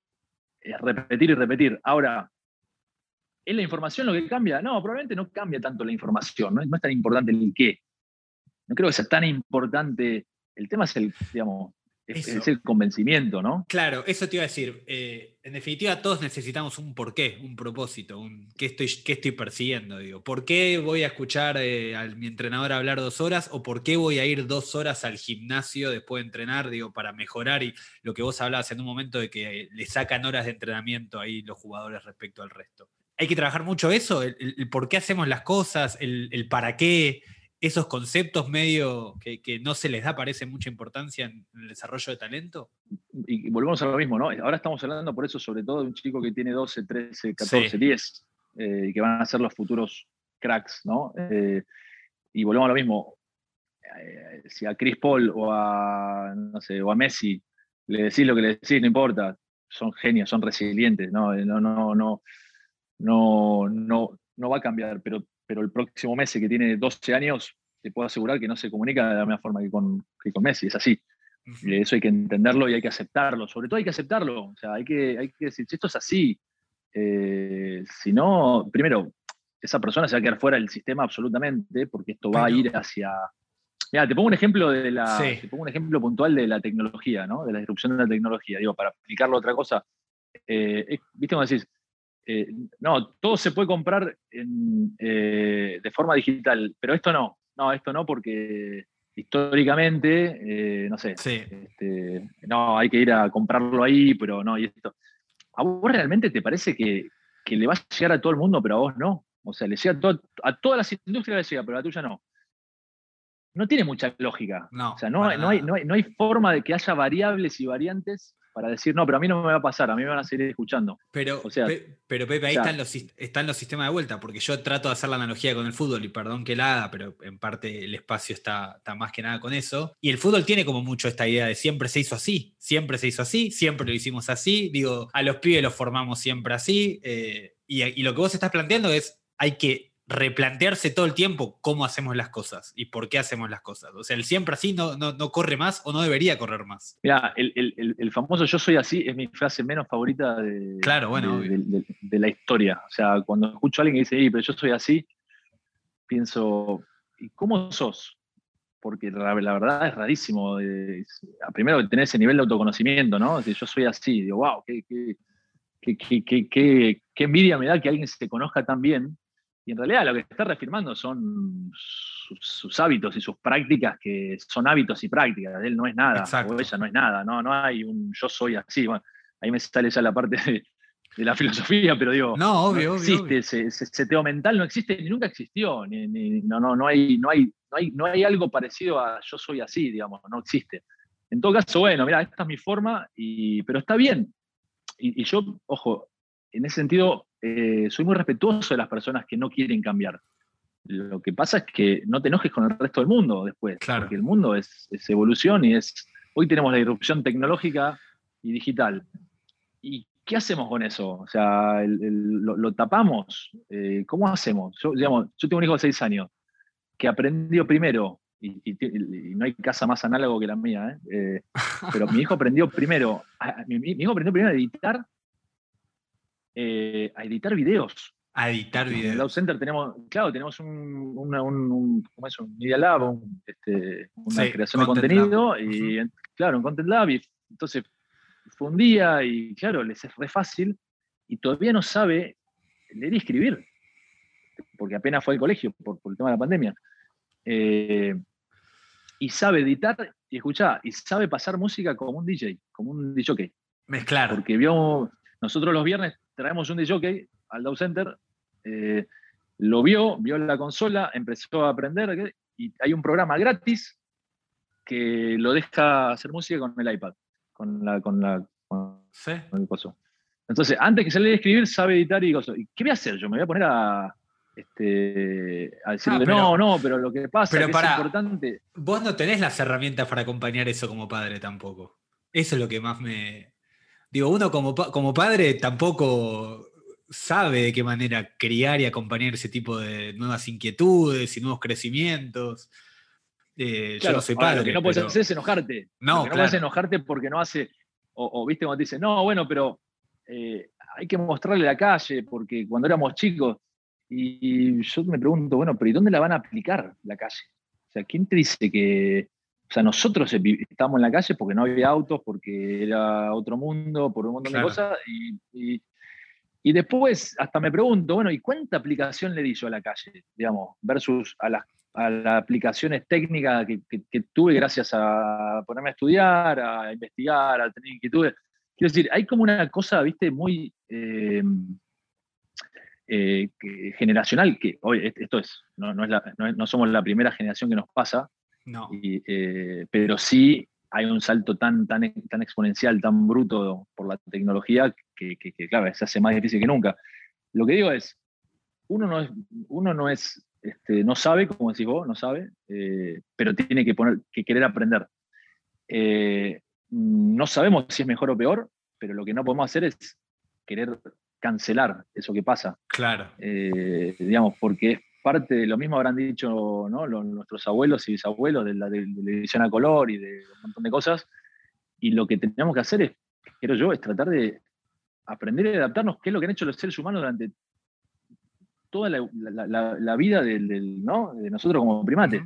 repetir y repetir. Ahora, ¿es la información lo que cambia? No, probablemente no cambia tanto la información, no es tan importante el qué. No creo que sea tan importante. El tema es el, digamos, es, el convencimiento, ¿no? Claro, eso te iba a decir. Eh, en definitiva, todos necesitamos un porqué, un propósito, un qué estoy, qué estoy persiguiendo. Digo, ¿por qué voy a escuchar eh, a mi entrenador hablar dos horas o por qué voy a ir dos horas al gimnasio después de entrenar, digo, para mejorar? Y lo que vos hablabas en un momento de que le sacan horas de entrenamiento ahí los jugadores respecto al resto. Hay que trabajar mucho eso, el, por qué hacemos las cosas, el, el para qué, esos conceptos medio que, no se les da, parece mucha importancia en el desarrollo de talento? Y volvemos a lo mismo, ¿no? Ahora estamos hablando por eso sobre todo de un chico que tiene 12, 13, 14, 10, y que van a ser los futuros cracks, ¿no? Eh, y volvemos a lo mismo. Eh, si a Chris Paul o a, no sé, o a Messi le decís lo que le decís, no importa, son genios, son resilientes, ¿no? No, no, no, no, no, no va a cambiar, pero pero el próximo Messi que tiene 12 años, te puedo asegurar que no se comunica de la misma forma que con, con Messi, es así. Eso hay que entenderlo y hay que aceptarlo. Sobre todo hay que aceptarlo. O sea, hay que, hay que decir, si esto es así, eh, si no, primero, esa persona se va a quedar fuera del sistema absolutamente, porque esto va a ir hacia. Mira, te pongo un ejemplo de la. Te pongo un ejemplo puntual de la tecnología, ¿no? De la disrupción de la tecnología. Digo, para explicarlo otra cosa. Eh, ¿Viste cómo decís? Eh, no, todo se puede comprar eh, de forma digital, pero esto no. No, esto no porque históricamente, eh, no sé, este, no, hay que ir a comprarlo ahí, pero no, y esto. ¿A vos realmente te parece que, le va a llegar a todo el mundo, pero a vos no? O sea, le llega a, a todas las industrias le llega, pero a la tuya no. No tiene mucha lógica. No, o sea, no, no, hay, no, hay, forma de que haya variables y variantes para decir, no, pero a mí no me va a pasar, a mí me van a seguir escuchando. Pero, pero Pepe, ahí están, los, están los sistemas de vuelta, porque yo trato de hacer la analogía con el fútbol, y perdón que la haga, pero en parte el espacio está, está, más que nada con eso. Y el fútbol tiene como mucho esta idea de siempre se hizo así, siempre se hizo así, siempre lo hicimos así. Digo, a los pibes los formamos siempre así. Eh, y, y lo que vos estás planteando es, hay que replantearse todo el tiempo cómo hacemos las cosas y por qué hacemos las cosas. O sea, el siempre así no, no, corre más o no debería correr más. Mira, el, famoso yo soy así es mi frase menos favorita de, claro, bueno, de, la historia. O sea, cuando escucho a alguien que dice, pero yo soy así, pienso, ¿y cómo sos? Porque la, verdad es rarísimo. primero tener ese nivel de autoconocimiento, ¿no? Si yo soy así, digo, wow, qué, qué, qué envidia me da que alguien se conozca tan bien y en realidad lo que está reafirmando son sus, hábitos y sus prácticas, que son hábitos y prácticas. Él no es nada, o ella no es nada. No, no hay un yo soy así. Bueno, ahí me sale ya la parte de, la filosofía, pero digo, no, obvio, no existe Ese, teo mental, no existe ni nunca existió. no, no, no, hay, no, hay, no, hay, no hay algo parecido a yo soy así, digamos, no existe. En todo caso, bueno, mira, esta es mi forma, y, pero está bien. y yo, ojo, en ese sentido, eh, soy muy respetuoso de las personas que no quieren cambiar. Lo que pasa es que no te enojes con el resto del mundo después, claro. porque el mundo es, evolución y es. Hoy tenemos la irrupción tecnológica y digital. ¿Y qué hacemos con eso? O sea, lo, tapamos? Eh, ¿Cómo hacemos? Yo, digamos, yo tengo un hijo de seis años que aprendió primero, y, no hay casa más análogo que la mía, ¿eh? pero mi hijo aprendió primero, mi, mi, hijo aprendió primero a editar eh, a editar videos. A editar videos. En Lab Center tenemos, claro, tenemos un, un, ¿cómo es? un Media Lab, este, una creación de contenido, y claro, un Content Lab, y entonces fue un día y claro, les es re fácil y todavía no sabe leer y escribir, porque apenas fue al colegio por, el tema de la pandemia. Eh, y sabe editar y escuchar, y sabe pasar música como un DJ, como un DJ. Mezclar. Porque vio, nosotros los viernes traemos un DJ al Dow Center, eh, lo vio, vio la consola, empezó a aprender y hay un programa gratis que lo deja hacer música con el iPad, con la, con la, ¿Sí? el coso. Entonces, antes que se le a escribir, sabe editar y cosas. ¿Qué voy a hacer yo? Me voy a poner a, este, a decirle, ah, no, no, pero lo que pasa es que es importante. Vos no tenés las herramientas para acompañar eso como padre tampoco. Eso es lo que más me, Digo, uno como, como padre tampoco sabe de qué manera criar y acompañar ese tipo de nuevas inquietudes y nuevos crecimientos. Eh, yo no soy padre. lo que no puedes hacer es enojarte. No, no puedes enojarte porque no hace. O, viste cuando te dicen, no, bueno, pero eh, hay que mostrarle la calle, porque cuando éramos chicos, y yo me pregunto, bueno, pero ¿y dónde la van a aplicar la calle? O sea, ¿quién te dice que, o sea, nosotros estábamos en la calle porque no había autos, porque era otro mundo, por un montón de cosas, y, y, después hasta me pregunto, bueno, ¿y cuánta aplicación le di yo a la calle, digamos, versus a las, a las aplicaciones técnicas que, que, tuve gracias a ponerme a estudiar, a investigar, a tener inquietudes? Quiero decir, hay como una cosa, viste, muy... Eh, eh, generacional, que hoy esto es, no, no, somos la primera generación que nos pasa, no. Eh, pero sí hay un salto tan, tan, tan exponencial, tan bruto por la tecnología que, claro, se hace más difícil que nunca. Lo que digo es, uno no es, uno no, es este, no sabe, como decís vos, no sabe, eh, pero tiene que, poner, que querer aprender. no sabemos si es mejor o peor, pero lo que no podemos hacer es querer cancelar eso que pasa. Claro. Eh, digamos, porque parte de lo mismo habrán dicho nuestros abuelos y bisabuelos de la, de, edición a color y de un montón de cosas. Y lo que tenemos que hacer es, quiero yo, es tratar de aprender y adaptarnos, qué es lo que han hecho los seres humanos durante toda la, vida del, ¿no? de nosotros como primates.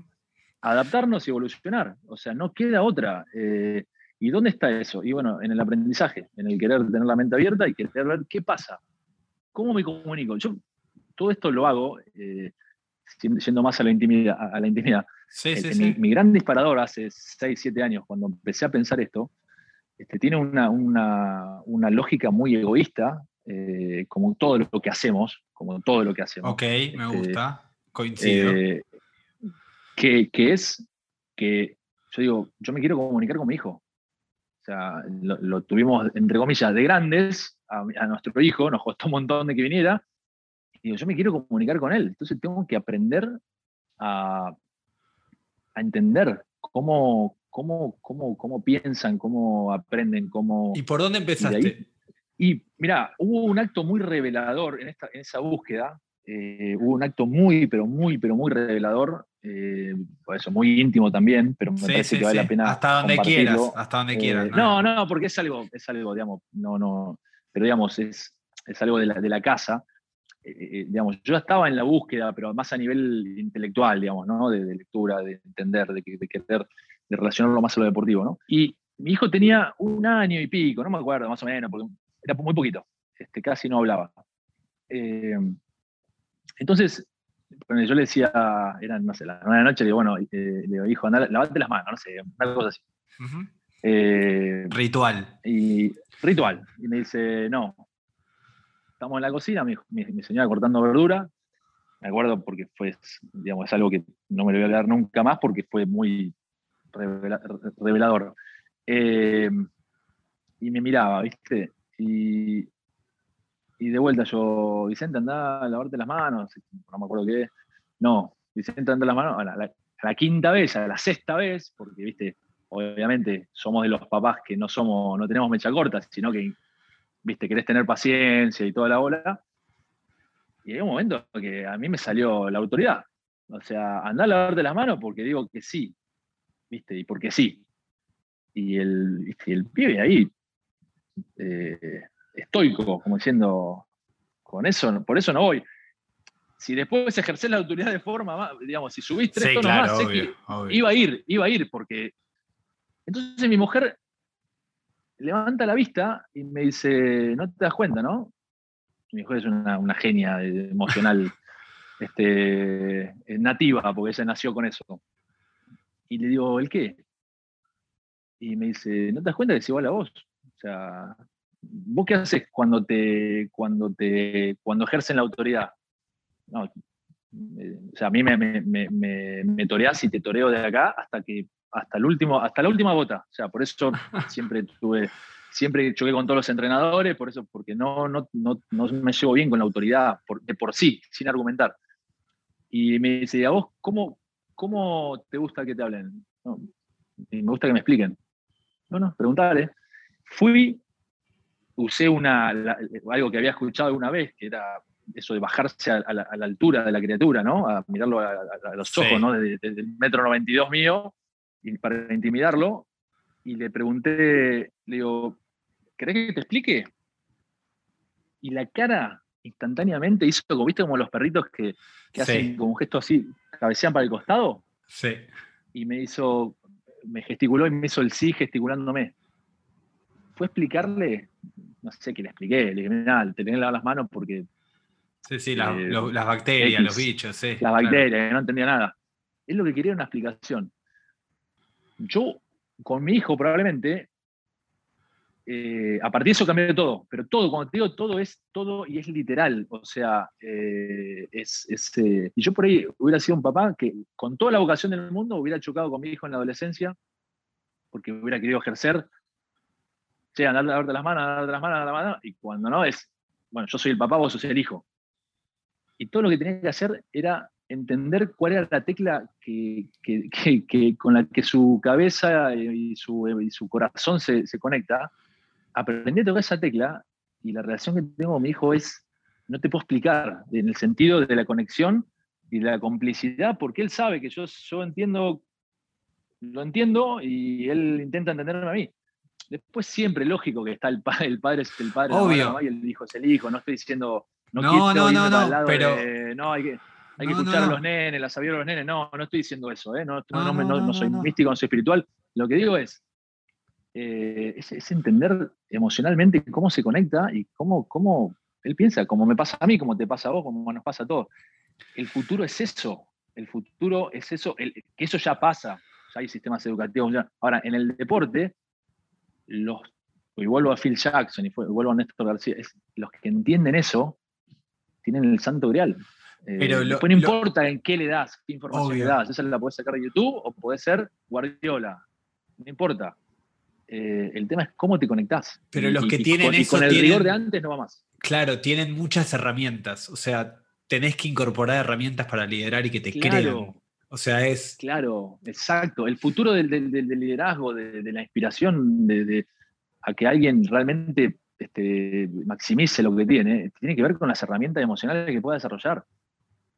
Adaptarnos y evolucionar. O sea, no queda otra. Eh, ¿Y dónde está eso? Y bueno, en el aprendizaje, en el querer tener la mente abierta y querer ver qué pasa. ¿Cómo me comunico? Yo todo esto lo hago eh, yendo más a la intimidad. A la intimidad. Sí, sí, sí. Mi, gran disparador hace 6, 7 años, cuando empecé a pensar esto, este, tiene una, una, lógica muy egoísta, eh, como todo lo que hacemos, como todo lo que hacemos. Ok, me este, gusta, coincido. Eh, que, que, es que yo digo, yo me quiero comunicar con mi hijo. O sea, lo, tuvimos, entre comillas, de grandes, a, nuestro hijo, nos costó un montón de que viniera, digo, yo me quiero comunicar con él, entonces tengo que aprender a, entender cómo, cómo, cómo, cómo, piensan, cómo aprenden, cómo... ¿Y por dónde empezaste? Y, mira, hubo un acto muy revelador en, esta, en esa búsqueda, eh, hubo un acto muy, pero muy, pero muy revelador, eh, por eso muy íntimo también, pero me parece que vale la pena. Hasta donde quieras, hasta donde quieras. Eh, ¿no? no, porque es algo, es algo, digamos, no, no, pero digamos, es, es algo de la, de la casa. Eh, digamos, yo estaba en la búsqueda, pero más a nivel intelectual, digamos, ¿no? De, lectura, de entender, de, de, querer, de relacionarlo más a lo deportivo, ¿no? Y mi hijo tenía un año y pico, no me acuerdo, más o menos, porque era muy poquito, este, casi no hablaba. entonces, yo le decía, eran, no sé, las nueve de la noche, le digo, bueno, eh, le digo, hijo, anda, lavate las manos, no sé, una cosa así. Eh, ritual. Y ritual. Y me dice, no. Estamos en la cocina, mi, mi, señora cortando verdura. Me acuerdo porque fue, digamos, es algo que no me lo voy a olvidar nunca más porque fue muy revelador. Eh, y me miraba, ¿viste? Y, y de vuelta yo, Vicente, anda a lavarte las manos, no me acuerdo qué. No, Vicente anda a las manos a la, quinta vez, a la sexta vez, porque, viste, obviamente somos de los papás que no somos, no tenemos mecha corta, sino que, viste, querés tener paciencia y toda la bola. Y hay un momento que a mí me salió la autoridad. O sea, anda a lavarte las manos porque digo que sí, viste, y porque sí. Y el, ¿viste? el pibe ahí, eh, estoico, como diciendo, con eso, por eso no voy. Si después ejercer la autoridad de forma, digamos, si subís tres tonos más, iba a ir, iba a ir, porque. Entonces mi mujer levanta la vista y me dice, no te das cuenta, ¿no? Mi mujer es una, genia emocional este, nativa, porque ella nació con eso. Y le digo, ¿el qué? Y me dice, ¿no te das cuenta que es igual a vos? O sea, ¿Vos qué haces cuando te, cuando te, cuando ejercen la autoridad? No, eh, o sea, a mí me, me, me, toreás y te toreo de acá hasta que, hasta el último, hasta la última bota. O sea, por eso siempre tuve, siempre choqué con todos los entrenadores, por eso, porque no, no, no, no me llevo bien con la autoridad de por sí, sin argumentar. Y me dice, ¿a vos cómo, cómo te gusta que te hablen? me gusta que me expliquen. No, no, preguntale. Fui usé una, algo que había escuchado alguna vez, que era eso de bajarse a, la, altura de la criatura, ¿no? A mirarlo a, los ojos, ¿no? Desde, el metro 92 mío, y para intimidarlo. Y le pregunté, le digo, ¿querés que te explique? Y la cara instantáneamente hizo como, ¿viste? Como los perritos que, hacen como un gesto así, cabecean para el costado. Sí. Y me hizo, me gesticuló y me hizo el sí gesticulándome. Fue explicarle, no sé qué le expliqué, le dije, mira, te tenés que las manos porque Sí, sí, eh, las bacterias, los bichos, sí. Las bacterias, no entendía nada. Es lo que quería una explicación. Yo, con mi hijo, probablemente, eh, a partir de eso cambié todo, pero todo, cuando te digo todo, es todo y es literal. O sea, eh, es. y yo por ahí hubiera sido un papá que, con toda la vocación del mundo, hubiera chocado con mi hijo en la adolescencia, porque hubiera querido ejercer. Sí, andar a darte las manos, a darte las manos, a las manos, y cuando no es, bueno, yo soy el papá, vos sos el hijo y todo lo que tenía que hacer era entender cuál era la tecla que, con la que su cabeza y su, corazón se, conecta, aprendí a tocar esa tecla y la relación que tengo con mi hijo es, no te puedo explicar, en el sentido de la conexión y de la complicidad, porque él sabe que yo, yo entiendo, lo entiendo y él intenta entenderme a mí. Después siempre, lógico que está el, padre, el padre es el padre, Obvio. y el hijo es el hijo, no estoy diciendo no, no, no, no, pero... no, hay que, hay que escuchar a los nenes, la sabiduría de los nenes. No, no estoy diciendo eso, ¿eh? no, no, soy místico, no soy espiritual. Lo que digo es, eh, es, entender emocionalmente cómo se conecta y cómo, cómo él piensa, como me pasa a mí, como te pasa a vos, como nos pasa a todos. El futuro es eso, el futuro es eso, que eso ya pasa, ya hay sistemas educativos. Ahora, en el deporte, los, y vuelvo a Phil Jackson y vuelvo a Néstor García, los que entienden eso, tienen el santo grial. Eh, Pero no importa en qué le das, qué información le das. Esa la podés sacar de YouTube o puede ser Guardiola. No importa. Eh, el tema es cómo te conectás. Pero los que tienen eso. con el rigor de antes no va más. Claro, tienen muchas herramientas. O sea, tenés que incorporar herramientas para liderar y que te crean. O sea, es. Claro, exacto. El futuro del, liderazgo, de, la inspiración, de, a que alguien realmente este, maximice lo que tiene, tiene que ver con las herramientas emocionales que pueda desarrollar.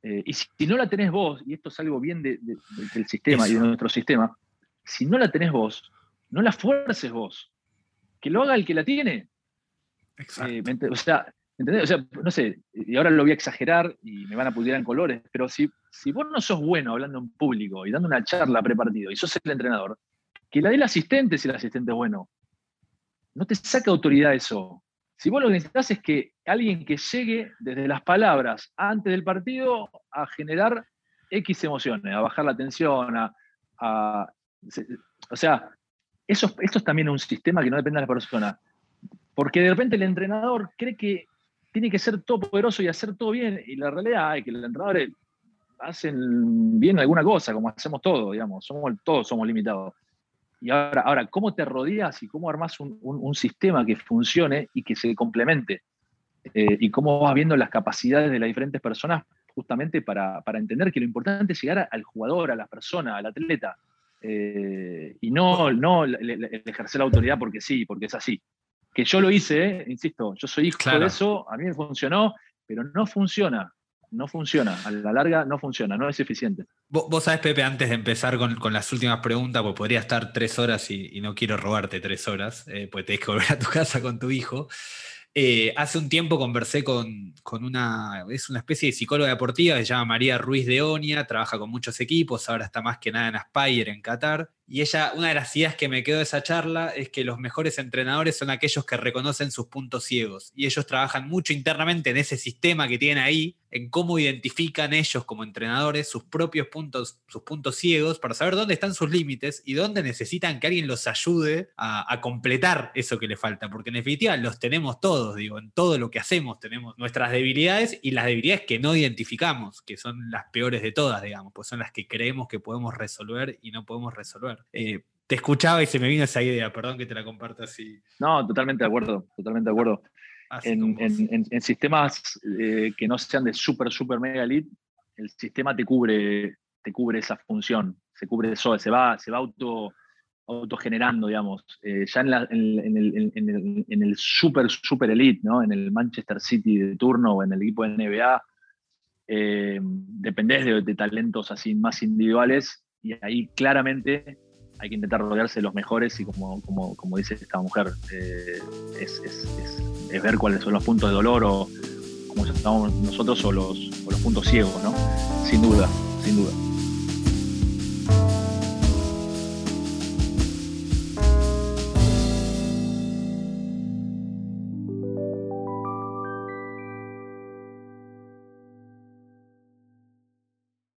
Eh, y si, no la tenés vos, y esto es algo bien del sistema y de nuestro sistema, si no la tenés vos, no la fuerces vos. Que lo haga el que la tiene. Eh, o, sea, ¿entendés? o sea, no sé, y ahora lo voy a exagerar y me van a putear en colores, pero si, si vos no sos bueno hablando en público y dando una charla prepartido y sos el entrenador, que la dé el asistente si el asistente es bueno no te saca autoridad eso. Si vos lo que necesitas es que alguien que llegue desde las palabras antes del partido a generar X emociones, a bajar la tensión, a, o sea, eso, esto es también un sistema que no depende de la persona. Porque de repente el entrenador cree que tiene que ser todo poderoso y hacer todo bien, y la realidad es que los entrenadores hacen bien alguna cosa, como hacemos todos, digamos, somos, todos somos limitados. Y ahora, ahora, ¿cómo te rodeas y cómo armas un, sistema que funcione y que se complemente? Eh, y cómo vas viendo las capacidades de las diferentes personas justamente para, entender que lo importante es llegar al jugador, a la persona, al atleta, eh, y no, no ejercer la autoridad porque sí, porque es así. Que yo lo hice, eh, insisto, yo soy hijo de eso, a mí me funcionó, pero no funciona no funciona, a la larga no funciona, no es eficiente. Vos, sabés, Pepe, antes de empezar con, las últimas preguntas, pues podría estar tres horas y, no quiero robarte tres horas, eh, pues tenés que volver a tu casa con tu hijo. Eh, hace un tiempo conversé con, una, es una especie de psicóloga deportiva se llama María Ruiz de Onia, trabaja con muchos equipos, ahora está más que nada en Aspire, en Qatar. Y ella, una de las ideas que me quedó de esa charla es que los mejores entrenadores son aquellos que reconocen sus puntos ciegos. Y ellos trabajan mucho internamente en ese sistema que tienen ahí, en cómo identifican ellos como entrenadores sus propios puntos, sus puntos ciegos, para saber dónde están sus límites y dónde necesitan que alguien los ayude a, completar eso que le falta. Porque en definitiva los tenemos todos, digo, en todo lo que hacemos tenemos nuestras debilidades y las debilidades que no identificamos, que son las peores de todas, digamos, pues son las que creemos que podemos resolver y no podemos resolver. Eh, te escuchaba y se me vino esa idea, perdón que te la comparta así. No, totalmente de acuerdo, totalmente de acuerdo. En, sistemas eh, que no sean de super, super mega elite, el sistema te cubre, te cubre esa función, se cubre eso, se va, se va auto, autogenerando, digamos. Eh, ya en, el, en, el, super, super elite, ¿no? En el Manchester City de turno o en el equipo de NBA, eh, dependés de, talentos así más individuales y ahí claramente hay que intentar rodearse de los mejores y como, como, dice esta mujer, eh, es, ver cuáles son los puntos de dolor o como estamos nosotros o los, o los puntos ciegos, ¿no? Sin duda, sin duda.